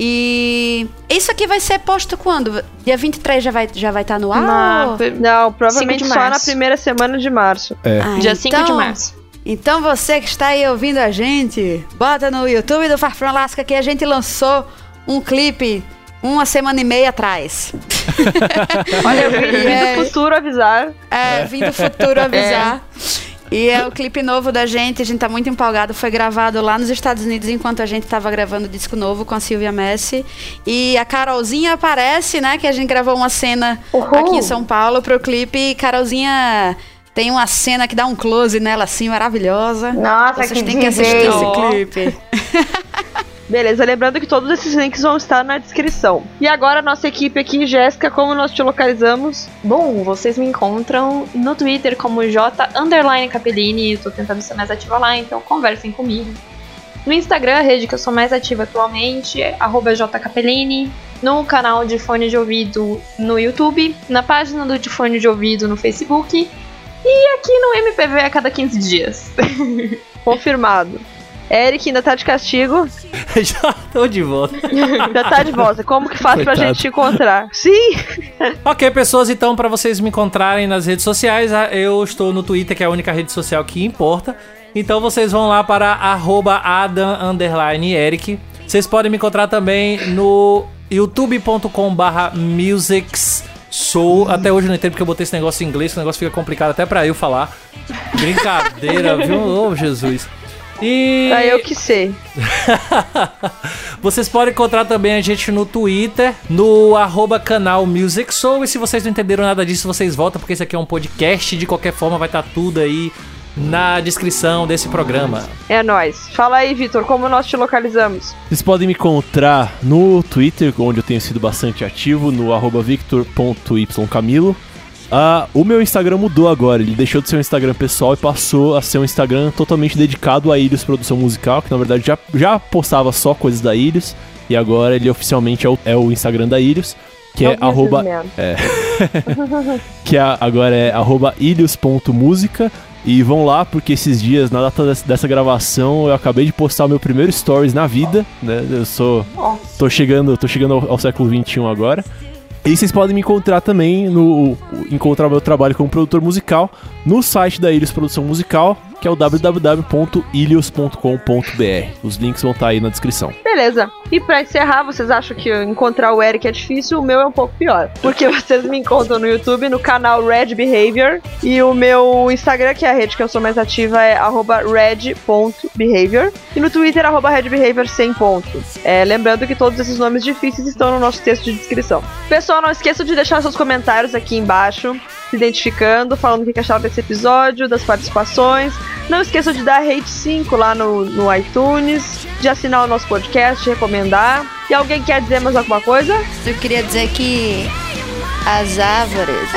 E isso aqui vai ser posto quando? Dia 23 já vai estar já vai tá no ar? Na- ou- Não, provavelmente só na primeira semana de março. Ah, Dia 5 de então- março. Então você que está aí ouvindo a gente, bota no YouTube do Far From Alaska que a gente lançou um clipe uma semana e meia atrás. Olha, eu vim, vim É. do futuro avisar. É, vim do futuro avisar. E é o clipe novo da gente, a gente tá muito empolgado. Foi gravado lá nos Estados Unidos enquanto a gente tava gravando o disco novo com a Silvia Messi. E a Carolzinha aparece, né? Que a gente gravou uma cena Uhul. aqui em São Paulo pro clipe. E Carolzinha tem uma cena que dá um close nela assim, maravilhosa. Nossa, Vocês que têm que assistir esse clipe. Beleza, lembrando que todos esses links vão estar na descrição. E agora, nossa equipe aqui, Jéssica, como nós te localizamos? Bom, vocês me encontram no Twitter como J underline Capellini, tô tentando ser mais ativa lá, então conversem comigo. No Instagram, a rede que eu sou mais ativa atualmente é arroba jcapellini, no canal de fone de ouvido no YouTube, na página do de fone de ouvido no Facebook e aqui no MPV a cada 15 dias. Confirmado. Eric ainda tá de castigo. Já tô de volta. Já tá de volta. Como que faz pra Coitado. gente te encontrar? Sim! Ok, pessoas, então, para vocês me encontrarem nas redes sociais, eu estou no Twitter, que é a única rede social que importa. Então vocês vão lá para arroba Adam underline Eric. Vocês podem me encontrar também no youtube.com barra musics Soul. Até hoje eu não entendo porque eu botei esse negócio em inglês, que o negócio fica complicado até pra eu falar. Brincadeira, viu? Ô, Jesus. E... Pra eu que sei. vocês podem encontrar também a gente no Twitter, no arroba canal Music Soul. E se vocês não entenderam nada disso, vocês voltam, porque esse aqui é um podcast. De qualquer forma, vai estar tudo aí na descrição desse programa. É nóis. Fala aí, Vitor, como nós te localizamos? Vocês podem me encontrar no Twitter, onde eu tenho sido bastante ativo, no victor.ycamilo. Ah, o meu Instagram mudou agora, ele deixou de ser um Instagram pessoal e passou a ser um Instagram totalmente dedicado a Ilhos Produção Musical, que na verdade já, já postava só coisas da Ilhos, e agora ele oficialmente é o, é o Instagram da Ilhos, que é Não vi arroba merda. que é- agora é arroba ilhos.música. E vão lá, porque esses dias, na data des- dessa gravação, eu acabei de postar o meu primeiro stories na vida, né? Eu sou. tô chegando, tô chegando ao, ao século XXI agora. E vocês podem me encontrar também no. encontrar meu trabalho como produtor musical no site da Ilhos Produção Musical, que é o www.ilhos.com.br. Os links vão estar aí na descrição. Beleza. E pra encerrar, vocês acham que encontrar o Eric é difícil? O meu é um pouco pior. Porque vocês me encontram no YouTube, no canal Red Behavior. E o meu Instagram, que é a rede que eu sou mais ativa, é red.behavior. E no Twitter, redbehavior 100 ponto. É, lembrando que todos esses nomes difíceis estão no nosso texto de descrição. Pessoal, não esqueçam de deixar seus comentários aqui embaixo, se identificando, falando o que acharam desse episódio, das participações. Não esqueçam de dar rate 5 lá no, no iTunes, de assinar o nosso podcast, recomendar. E alguém quer dizer mais alguma coisa? Eu queria dizer que as árvores.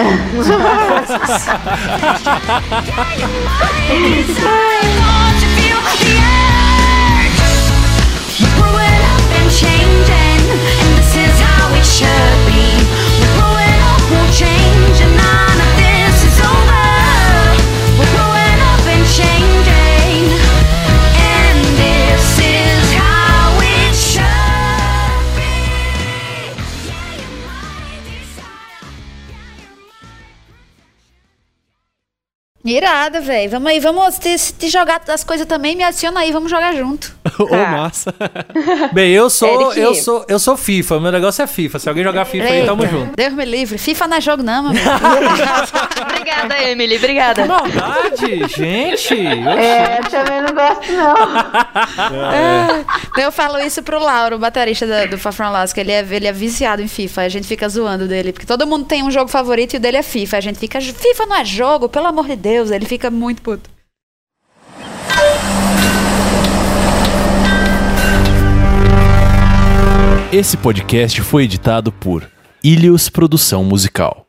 Irada, velho. Vamos aí, vamos te, te jogar as coisas também. Me adiciona aí, vamos jogar junto. Ô, massa. Bem, eu sou, Eric. eu sou, eu sou FIFA. Meu negócio é FIFA. Se alguém jogar FIFA aí, tamo Eita, junto. Deus me livre. FIFA não é jogo, não, meu amigo. Obrigada, Emily. Obrigada. Maldade, gente. É, também não gosto, não. Eu falo isso pro Lauro, o baterista do, do Far From Alaska. Ele é, ele é viciado em FIFA. A gente fica zoando dele. Porque todo mundo tem um jogo favorito e o dele é FIFA. A gente fica, FIFA não é jogo, pelo amor de Deus. Ele fica muito puto. Esse podcast foi editado por Ilhos Produção Musical.